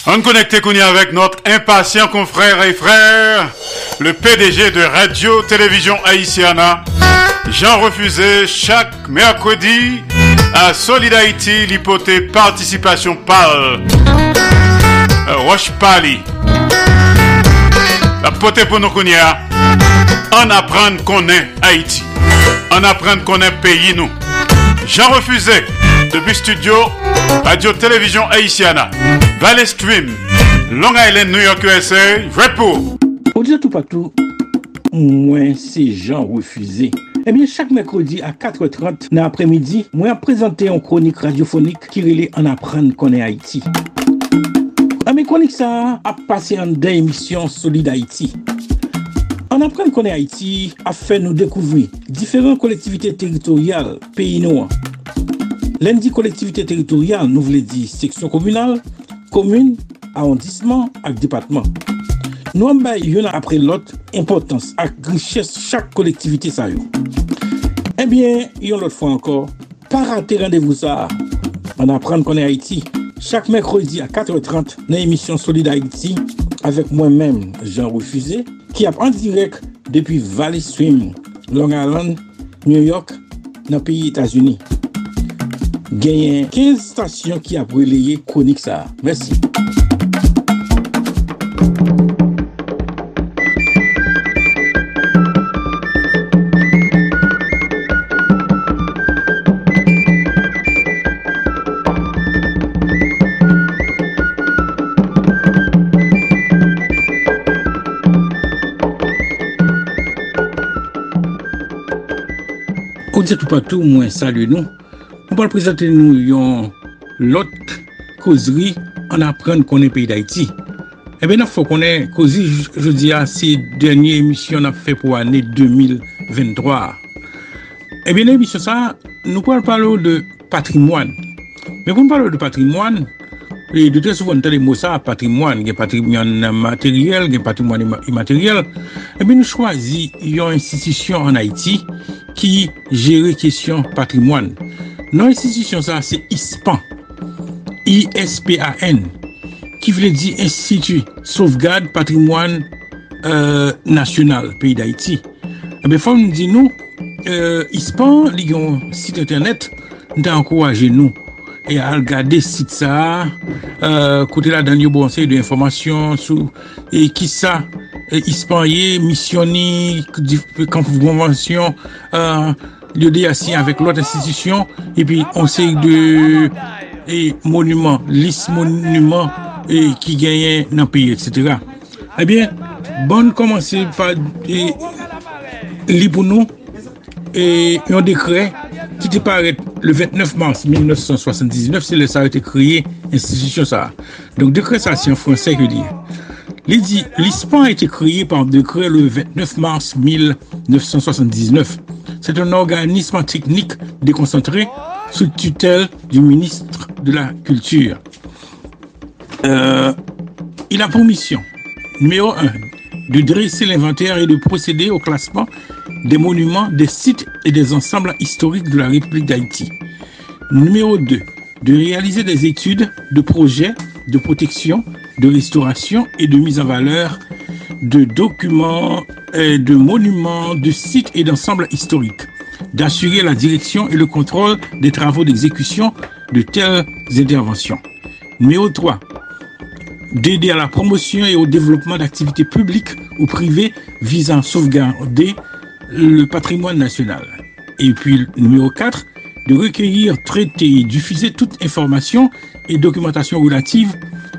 On connecté Kounia avec notre impatient confrère et frère, le PDG de Radio Télévision Haïtiana, Jean Refusé, chaque mercredi à Solid Haïti, l'hypothèse participation PAL, Roche Pali. La pote pour nous on apprend qu'on est Haïti, on apprend qu'on est pays nous. Jean Refusé, depuis studio Radio Télévision Haïtiana, Valley Stream, Long Island, New York, USA, repos. Au dire tout partout, moi c'est Jean Refusé. Eh bien, chaque mercredi à 4h30 dans l'après-midi, moi présenter une chronique radiophonique qui relève en apprendre qu'on est Haïti. À mes chroniques, ça a passé en deux émissions Solide Haïti. En apprendre qu'on est Haïti a fait nous découvrir différentes collectivités territoriales pays noirs. Len di kolektivite teritorial nou vle di seksyon komunal, komune, arrondissement ak depatman. Nou an bay yon apre lot impotans ak griches chak kolektivite sa yo. Ebyen, eh yon lot fwa ankor, pa rate randevou sa. An apren konen Haiti, chak mekrodi a 4.30 nan emisyon Solid Haiti avek mwen men Jean Refusé ki ap an direk depi Valley Stream, Long Island, New York, nan piyi Etasuni. genyen 15 stasyon ki ap releye konik sa. Mersi. Ou ditou patou mwen salye nou On va présenter nous l'autre causerie en apprendre qu'on est pays d'Haïti. Eh bien, il faut qu'on ait causé, je dis, à ces dernières émissions qu'on a fait pour l'année 2023. Eh bien, l'émission ça, nous pouvons parler de patrimoine. Mais pour parler de patrimoine, et de très souvent, on mots ça, patrimoine, il y a patrimoine matériel, il y a patrimoine imma- immatériel. Eh bien, nous choisissons une institution en Haïti qui gère question patrimoine. Nan institisyon sa, se ISPAN, I-S-P-A-N, ki vle di Institut Sauvegade Patrimoine euh, National, peyi d'Haïti. Ebe fòm nou di nou, euh, ISPAN, li yon site internet, nou ta ankoraje nou. E al gade sit sa, euh, kote la dan yo bonsey de informasyon sou, e ki sa, euh, ISPAN ye, misyoni, konvensyon, e, convention, euh, lieu assis avec l'autre institution, et puis on sait de et monuments et qui gagnent dans le pays, etc. Eh bien, bonne commencer par et, lire pour nous et un décret qui te paraît le 29 mars 1979, c'est le ça a été créé, institution ça. Donc décret ça c'est en français que dire. Il dit, l'ISPAN a été créé par décret le 29 mars 1979. C'est un organisme technique déconcentré sous tutelle du ministre de la Culture. Euh, il a pour mission, numéro 1, de dresser l'inventaire et de procéder au classement des monuments, des sites et des ensembles historiques de la République d'Haïti. Numéro 2, de réaliser des études de projets de protection, de restauration et de mise en valeur de documents, et de monuments, de sites et d'ensembles historiques, d'assurer la direction et le contrôle des travaux d'exécution de telles interventions. Numéro 3, d'aider à la promotion et au développement d'activités publiques ou privées visant à sauvegarder le patrimoine national. Et puis, numéro 4, de recueillir, traiter et diffuser toute information et documentation relative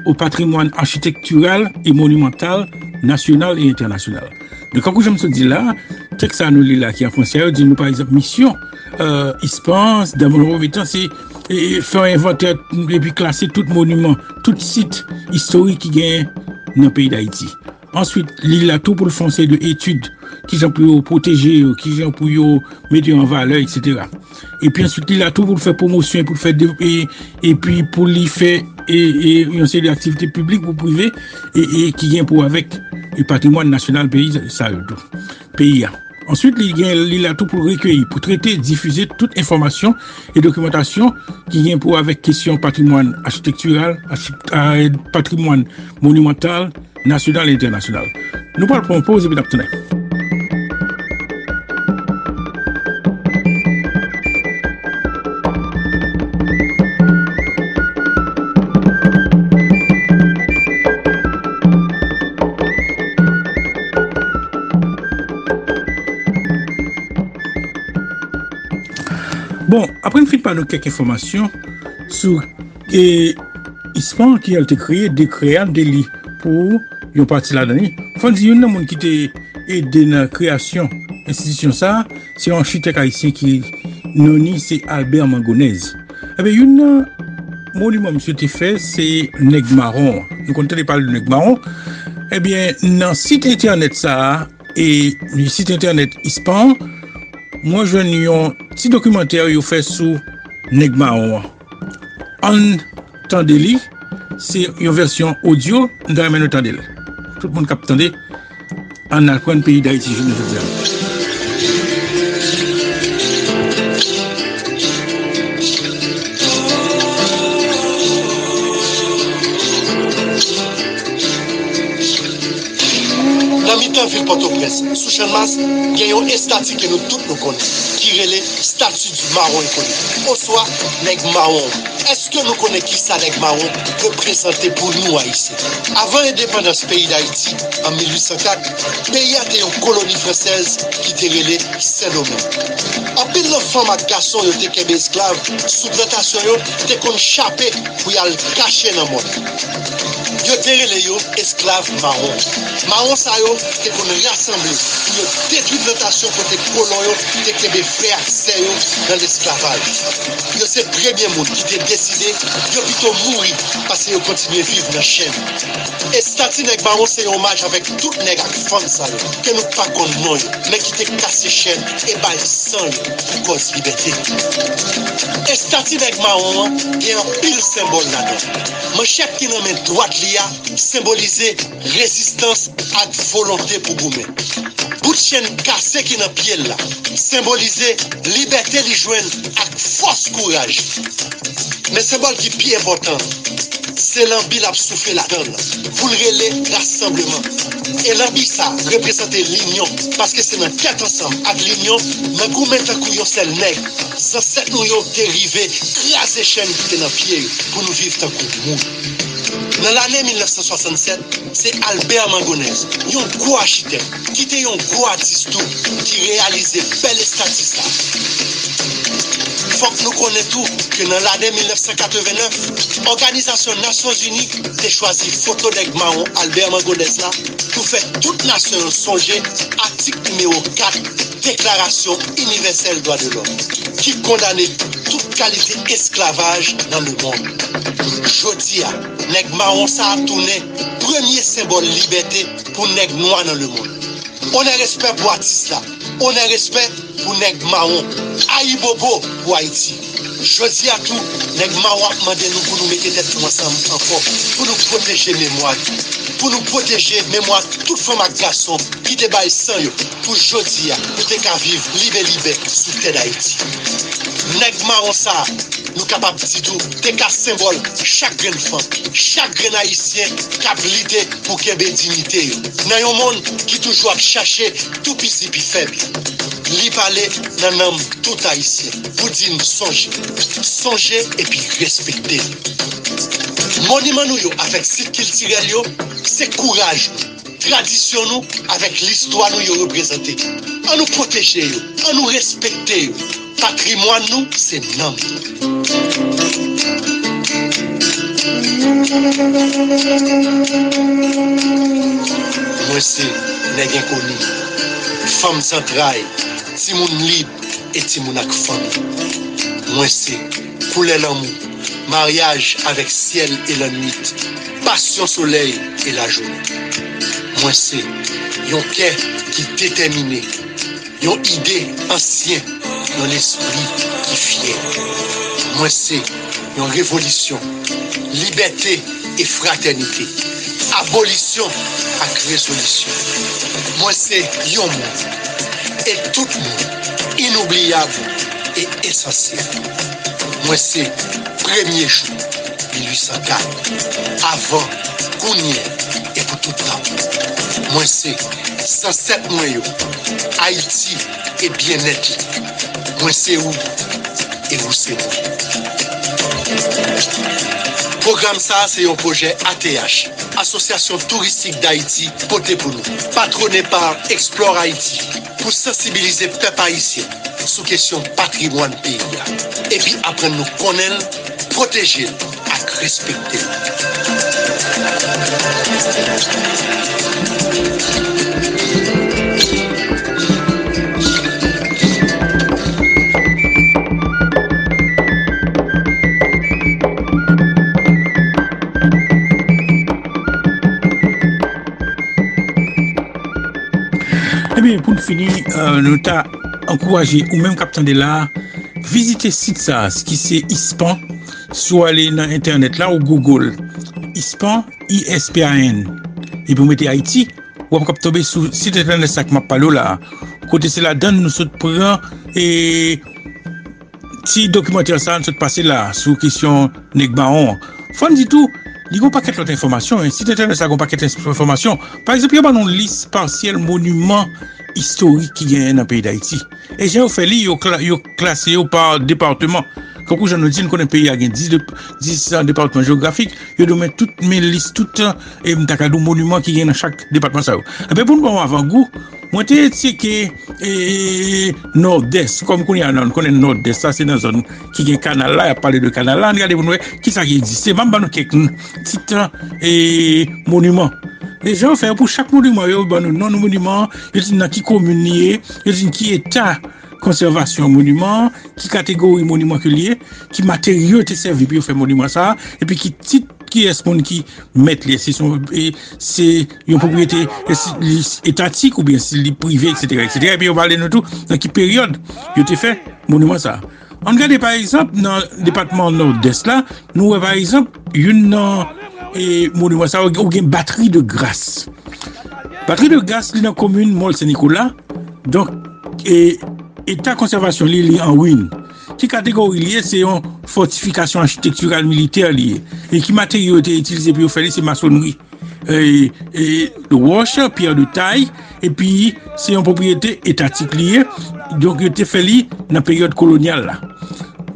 au patrimoine architectural et monumental national et international. Donc, quand je me suis dit là, texte à nous là qui est en français, dit nous par exemple mission, euh, dispense, d'abord, c'est faire inventaire et puis classer tout monument, tout site historique qui gagne dans le pays d'Haïti. Ensuite, il a tout pour le foncer de études qui sont pour protéger, qui sont pour mettre en valeur, etc. Et puis ensuite, il a tout pour faire promotion, pour faire et, et puis pour lui faire et, et série d'activités publiques ou privées et, et qui vient pour avec le patrimoine national pays, ça, pays. Ensuite, il, a, tout pour recueillir, pour traiter, diffuser toute information et documentation qui vient pour avec question patrimoine architectural, patrimoine monumental, nasyonal e internasyonal. Nou pal pou anpoz epi nap tenen. Bon, apren fil pa nou kek informasyon sou e ispan ki al te kriye de krean de li. pou yon pati la dani. Fon di yon nan moun ki te ede nan kreasyon institisyon sa, se yon chitek haisyen ki noni se Albert Mangonez. Ebe yon nan monument msye te fe se Neg Maron. Yon konten de pale de Neg Maron. Ebyen nan site internet sa e li site internet Hispan, mwen jwen yon ti dokumenter yon fe sou Neg Maron. An tan de li, se yon versyon audio, nou gare men nou tande la. Tout moun kap tande, an akwen peyi da iti joun nou joun zan. Nan mitan vil Port-au-Prince, sou chanmas, gen yon estatik ke nou tout nou konen, ki rele maron koni. Oswa, neg maron. Eske nou konen ki sa neg maron represente pou nou a isi? Avan independans peyi d'Haïti, an 1804, peyi a te yon koloni fransez ki te rele Saint-Domingue. Anpil nan fam ak gason yo te kebe esklav, sou plantasyon yo te kon chapè pou yal kache nan moun. yo terele yo esklav maron. Maron sa yo te kon rassemble pou yo detu plantasyon kote kolon yo te kebe fre akse yo nan l'esklavaj. Yo se premye moun ki te deside yo pito mouri pase yo kontinye viv nan chen. E stati nek maron se yo maj avek tout nek ak fan sa yo ke nou pa kon non yo men ki te kase chen e bay san yo pou koz libetè. E stati nek maron gen an pil sembol nan yo. Mwen chep ki nan men doat liya ya simbolize rezistans ak volonte pou goumen. Bout chen kase ki nan piel la, simbolize liberté li jwen ak fos kouraj. Men sembol ki pi important, se lambi la psoufe la dan la, pou lrele rassembleman. E lambi sa represente l'union, paske se nan ket ansam ak l'union, nan goumen takou yo sel neg, san set nou yo derive, krasi chen ki te nan piel pou nou viv takou moun. Nan l'anè 1967, se Albert Mangonez, yon gwo achitek, ki te yon gwo artistou, ki realize bel estatista. Fok nou konen tou ke nan l'anè 1989, Organizasyon Nasyons Uni te chwazi fotodek Maron Albert Mangonez la pou fè tout nasyon sonje atik numero 4 Déclaration universelle droit de l'homme qui condamnait toute qualité esclavage dans le monde. Jodi a, nèg marron ça a tourné premier symbole liberté pour nèg noir dans le monde. On Onè respect pou atis la. Onè respect pou neg maron. Ayi bobo pou Haiti. Jodi a tou, neg maron ap mande nou pou nou mette det nou ansam anfor. Pou nou proteje memwak. Pou nou proteje memwak tout fomak gason. Ki te bay san yo. Pou jodi a, pou te ka viv libe libe sou te d'Haiti. neg maron sa, nou kapap didou, te ka sembol chak gren fan, chak gren haisyen kap lide pou kebe dinite yo. Nan yon moun ki toujou ap chache tout pisi pi febi. Li pale nan nam tout haisyen. Pou di nou sonje, sonje epi respekte. Moniman nou yo avèk sit kiltirel yo, se kouraj nou. tradisyon nou avèk l'histoire nou yo reprezentè. An nou proteje yo, an nou respekte yo. Patrimoine nou, se nan. Mwen se nè gen koni. Fom zantray, ti moun lib, et ti moun ak fom. Mwen se koule l'amou. Mariage avèk siel e la nuit, passion soleil e la jouni. Mwen se yon kè ki detemine, yon ide ansyen, yon esprit ki fye. Mwen se yon revolisyon, liberté et fraternité, abolition ak resolisyon. Mwen se yon moun, et tout moun, inoubliable et essentiel. Mwen se premye chou, 1804, avan, kounye, pou tout temps. Mwen se 107 mwen Haïti et bien-être. Mwen se ou, et vous se ou. Program sa, se yon proje ATH, Asosyasyon Touristik d'Haïti, pote pou nou. Patroné par Explore Haïti, pou sensibilize pep haïtien sou kesyon patrimoine peyi. E pi apren nou konen, proteje ak respekte. Nou fini, nou ta ankouraje ou menm kapitan de la, vizite sit sa, ki se Ispan, sou ale nan internet la ou Google. ispan ISPAN. E pou mette Haiti, wap kap tobe sou sit internet sak map palo la. Kote se la dan nou sot pran e ti dokumenter sa nou sot pase la sou kisyon nek baon. Fon di tou, li goun paket lote informasyon, e site de sa goun paket informasyon. Par exemple, yon ban nou lis partiel monument historik ki gen nan peyi d'Haïti. E jen ou fe li yo, kla, yo par departement. Kankou jan nou di nou konen peyi a gen 10 departement geografik, yo do men tout men lis, tout e mtakadou monument ki gen nan chak departement sa yo. Ape pou nou bon avan gou, mwen te tseke nord-est, kom konen anon, konen nord-est, sa se nan zon ki gen kanal la, ya pale de kanal la, an gade pou nou e, ki sa ki egziste, man ban nou kek tit monument. Les gens fè pou chak monument, yo ban nou non, non monument, yo di nan ki komunye, yo di nan ki etat, konservasyon monument, ki kategori monument ke liye, ki materyo te servi pi yo fe monument sa, epi ki tit ki espon ki met li, se e, se yon propriété etatik ou bien se li privé, etc. etc. Epi yo pale nou tou, nan ki peryode yo te fe monument sa. An gade par exemple, nan departement nord-est la, nou we par exemple, yon nan e, monument sa, ou gen bateri de grâs. Bateri de grâs li nan komune Mol Saint-Nicolas, donk, e, etat konservasyon li li an win. Ki kategori li e se yon fortifikasyon architektural militer li e. E ki materyo te itilize pi ou feli se masonri. E, e wosh, pier de tay, e pi se yon propriyete etatik li e. Donk yo te feli nan peryode kolonyal la.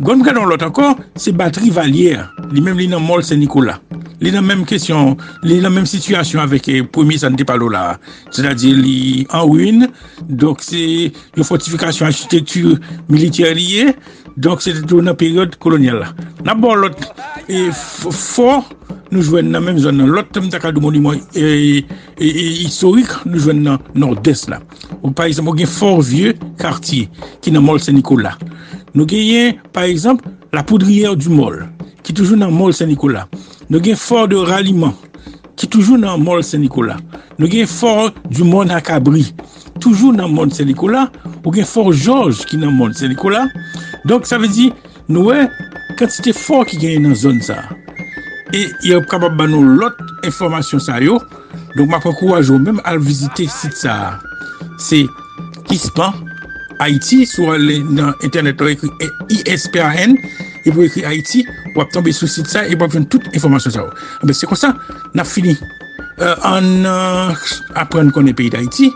Gon mwen kadon lot ankon, se batri valyer, li menm li nan mol se Nikola. Li nan menm kesyon, li nan menm situasyon avek eh, premi sanite palo la. Se da di li an ruine, donk se yo fortifikasyon architektur militer liye, donk se tou nan peryode kolonyal la. Nan bon lot, e for nou jwen nan menm zon nan lot, mwen takal do monimon e, e, e historik nou jwen nan nord-est la. Ou par exemple, gen for vieux kartier ki nan mol se Nikola. Nou genyen, par exemple, la poudrière du Mol, ki toujou nan Mol Saint-Nicolas. Nou genyen fort de Ralliman, ki toujou nan Mol Saint-Nicolas. Nou genyen fort du Mol Nakabri, toujou nan Mol Saint-Nicolas. Ou genyen fort Georges ki nan Mol Saint-Nicolas. Donk sa vezi nou e kantite fort ki genyen nan zon sa. E yon kapab ban nou lot informasyon sa yo. Donk ma pou kouaj yo menm al vizite sit sa. Se Kispan. Haiti, sou alè nan internet ou ekri ISPAN, e pou ekri Haiti, wap tombe sou sit sa, e wap ven tout informasyon sa ou. Be se kon sa, na fini an apren konen peyi d'Haiti,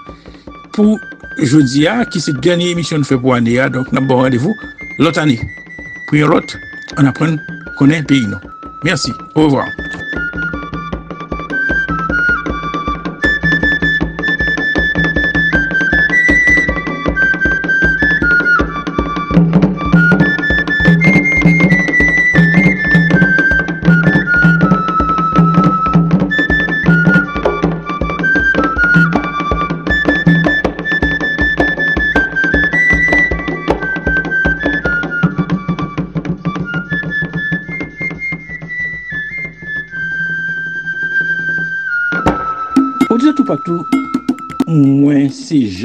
pou jodi ya, ki se denye emisyon fe pou ane ya, donk nan bon randevou, lot ane. Pou yon lot, an apren konen peyi nou. Mersi, ou revoir.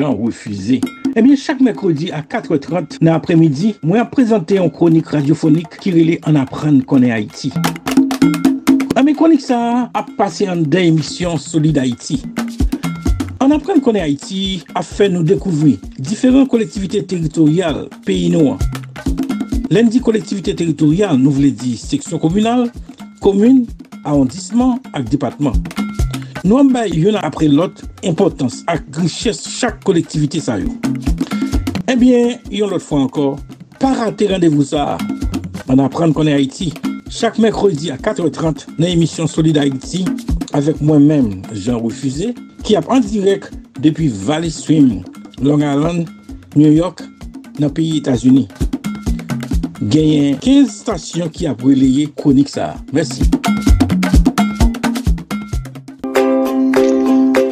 gens refusés. Eh bien, chaque mercredi à 4h30 dans l'après-midi, moi, je présenter une chronique radiophonique qui relève en apprendre qu'on est Haïti. Dans mes chroniques, ça a passé en deux émissions Solide Haïti. En apprendre qu'on est Haïti a fait nous découvrir différentes collectivités territoriales, pays noirs. Lundi, collectivité territoriale, nous voulons dire section communale, commune, arrondissement et département. Nou an bay yon apre lot, importans ak griches chak kolektivite sa yo. Eh Ebyen, yon lot fwa ankor, pa rate randevou sa. An apren konen Haiti, chak mekrodi a 4.30 nan emisyon Solid Haiti, avek mwen men, Jean Refusé, ki ap an direk depi Valley Stream, Long Island, New York, nan piyi Etasuni. Genyen 15 stasyon ki ap releye konik sa. Mersi.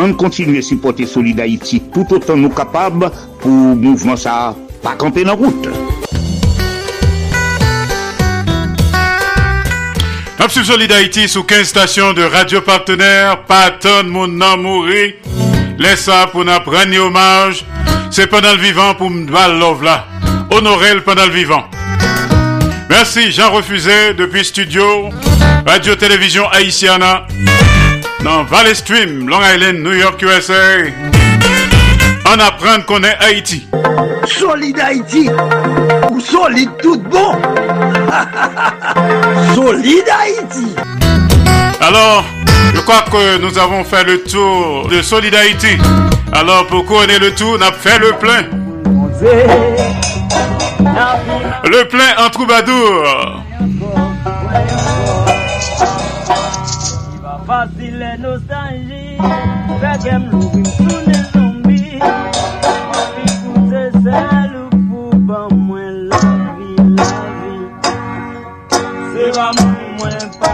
On continue à supporter Solid tout autant nous capables pour mouvement ça pas camper dans route. Absolue Solid sous 15 stations de radio partenaires, monde n'a mouru. Laisse ça pour nous prendre hommage. C'est pendant le vivant pour me love là. Le pendant le vivant. Merci Jean Refusé depuis studio Radio Télévision Haïtiana dans Valley Stream, Long Island, New York, USA. On apprend qu'on est Haïti. Solide Haïti ou solide tout bon Solide Haïti Alors, je crois que nous avons fait le tour de Solid Haïti. Alors, pour couronner le tour, on a fait le plein. Le plein en troubadour. Fasi le nostalji Fèkèm louvim sou ne zombi. Pi koute sel ou pou ban mwen la vi, la vi Se va mwen pa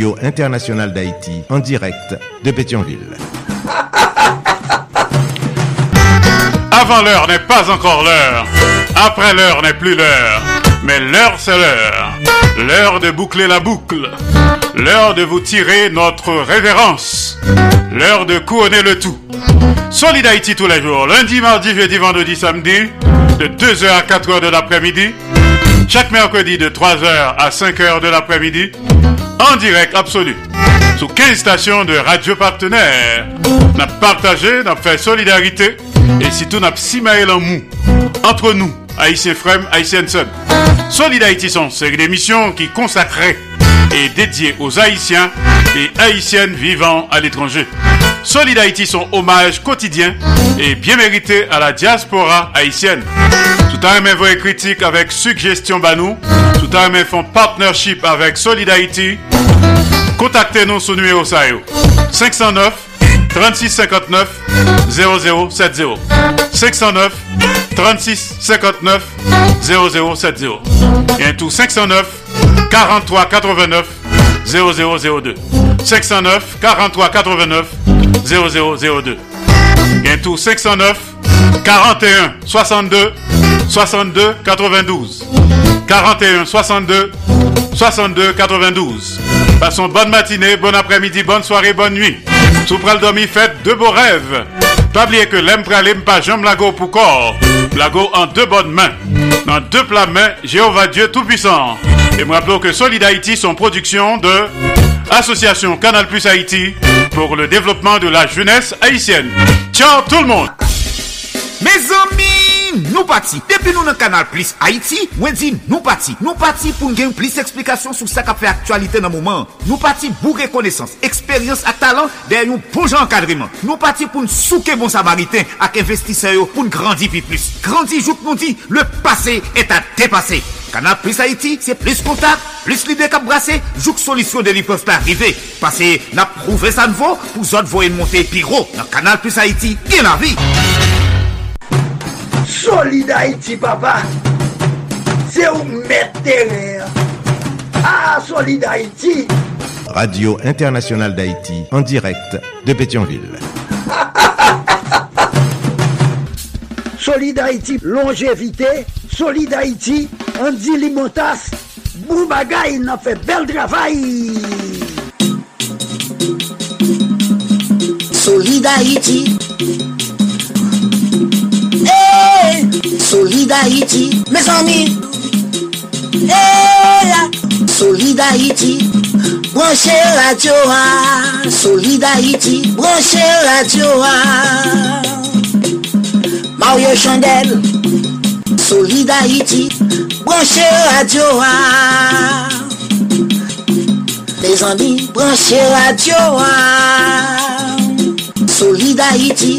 Radio Internationale d'Haïti, en direct de Pétionville. Avant l'heure n'est pas encore l'heure. Après l'heure n'est plus l'heure. Mais l'heure c'est l'heure. L'heure de boucler la boucle. L'heure de vous tirer notre révérence. L'heure de couronner le tout. Solid Haïti tous les jours. Lundi, mardi, jeudi, vendredi, samedi. De 2h à 4h de l'après-midi. Chaque mercredi de 3h à 5h de l'après-midi. En direct absolu. Sous 15 stations de radio partenaires. N'a partagé, n'a fait solidarité et surtout n'a si en mou. Entre nous, Haïtien Frem, Haïtien Son. Solid Haïti sont série d'émissions qui consacrée et dédiée aux Haïtiens et Haïtiennes vivant à l'étranger. Solid Haïti son hommage quotidien et bien mérité à la diaspora haïtienne. Tout un même vraie critique avec Suggestion Banou. Tout un même font partnership avec Solid Haïti. Contactez-nous sur numéro 509 36 59 0070. 509 36 59 0070. Et tout 509 43 89 0002. 509 43 89 0002. Et tout 509 41 62 62 92. 41 62 62 92. Passons bonne matinée, bon après-midi, bonne soirée, bonne nuit. Sous pral dormi, faites de beaux rêves. Pas oublier que l'aime pas jambe lago pour corps. Lago en deux bonnes mains. Dans deux plats mains, Jéhovah Dieu Tout-Puissant. Et me rappelons que Solid Haïti sont production de Association Canal Plus Haïti pour le développement de la jeunesse haïtienne. Ciao tout le monde! Mes nou pati. Depi nou nan kanal Plus Haiti, mwen di nou pati. Nou pati pou n gen plis eksplikasyon sou sa ka fe aktualite nan mouman. Nou pati bou rekonesans, eksperyans ak talan der yon poujan kadriman. Nou pati pou n souke bon samariten ak investiseyo pou n grandi pi plus. Grandi jouk nou di, le pase et a depase. Kanal Plus Haiti, se plis kontak, plis lide kap brase, jouk solisyon de li peuf pa rive. Pase na prouve sa nvo, pou zot voyen monte pi ro. Nan Kanal Plus Haiti, gen la vi. Solid Haïti, papa. C'est où mettre. Ah, Solid Haïti. Radio Internationale d'Haïti, en direct de Pétionville. Solid Haïti, longévité. Solid Haïti, Andy Limotas. Boubagaï, il a fait bel travail. Solid Haïti. Solidarity, mes amis. Eh là, Solidarity, branchez la Joa. Solidarity, branchez la Joa. Mario Chandel, Solidarity, branchez la Joa. Mes amis, branchez la Joa. Solidarity.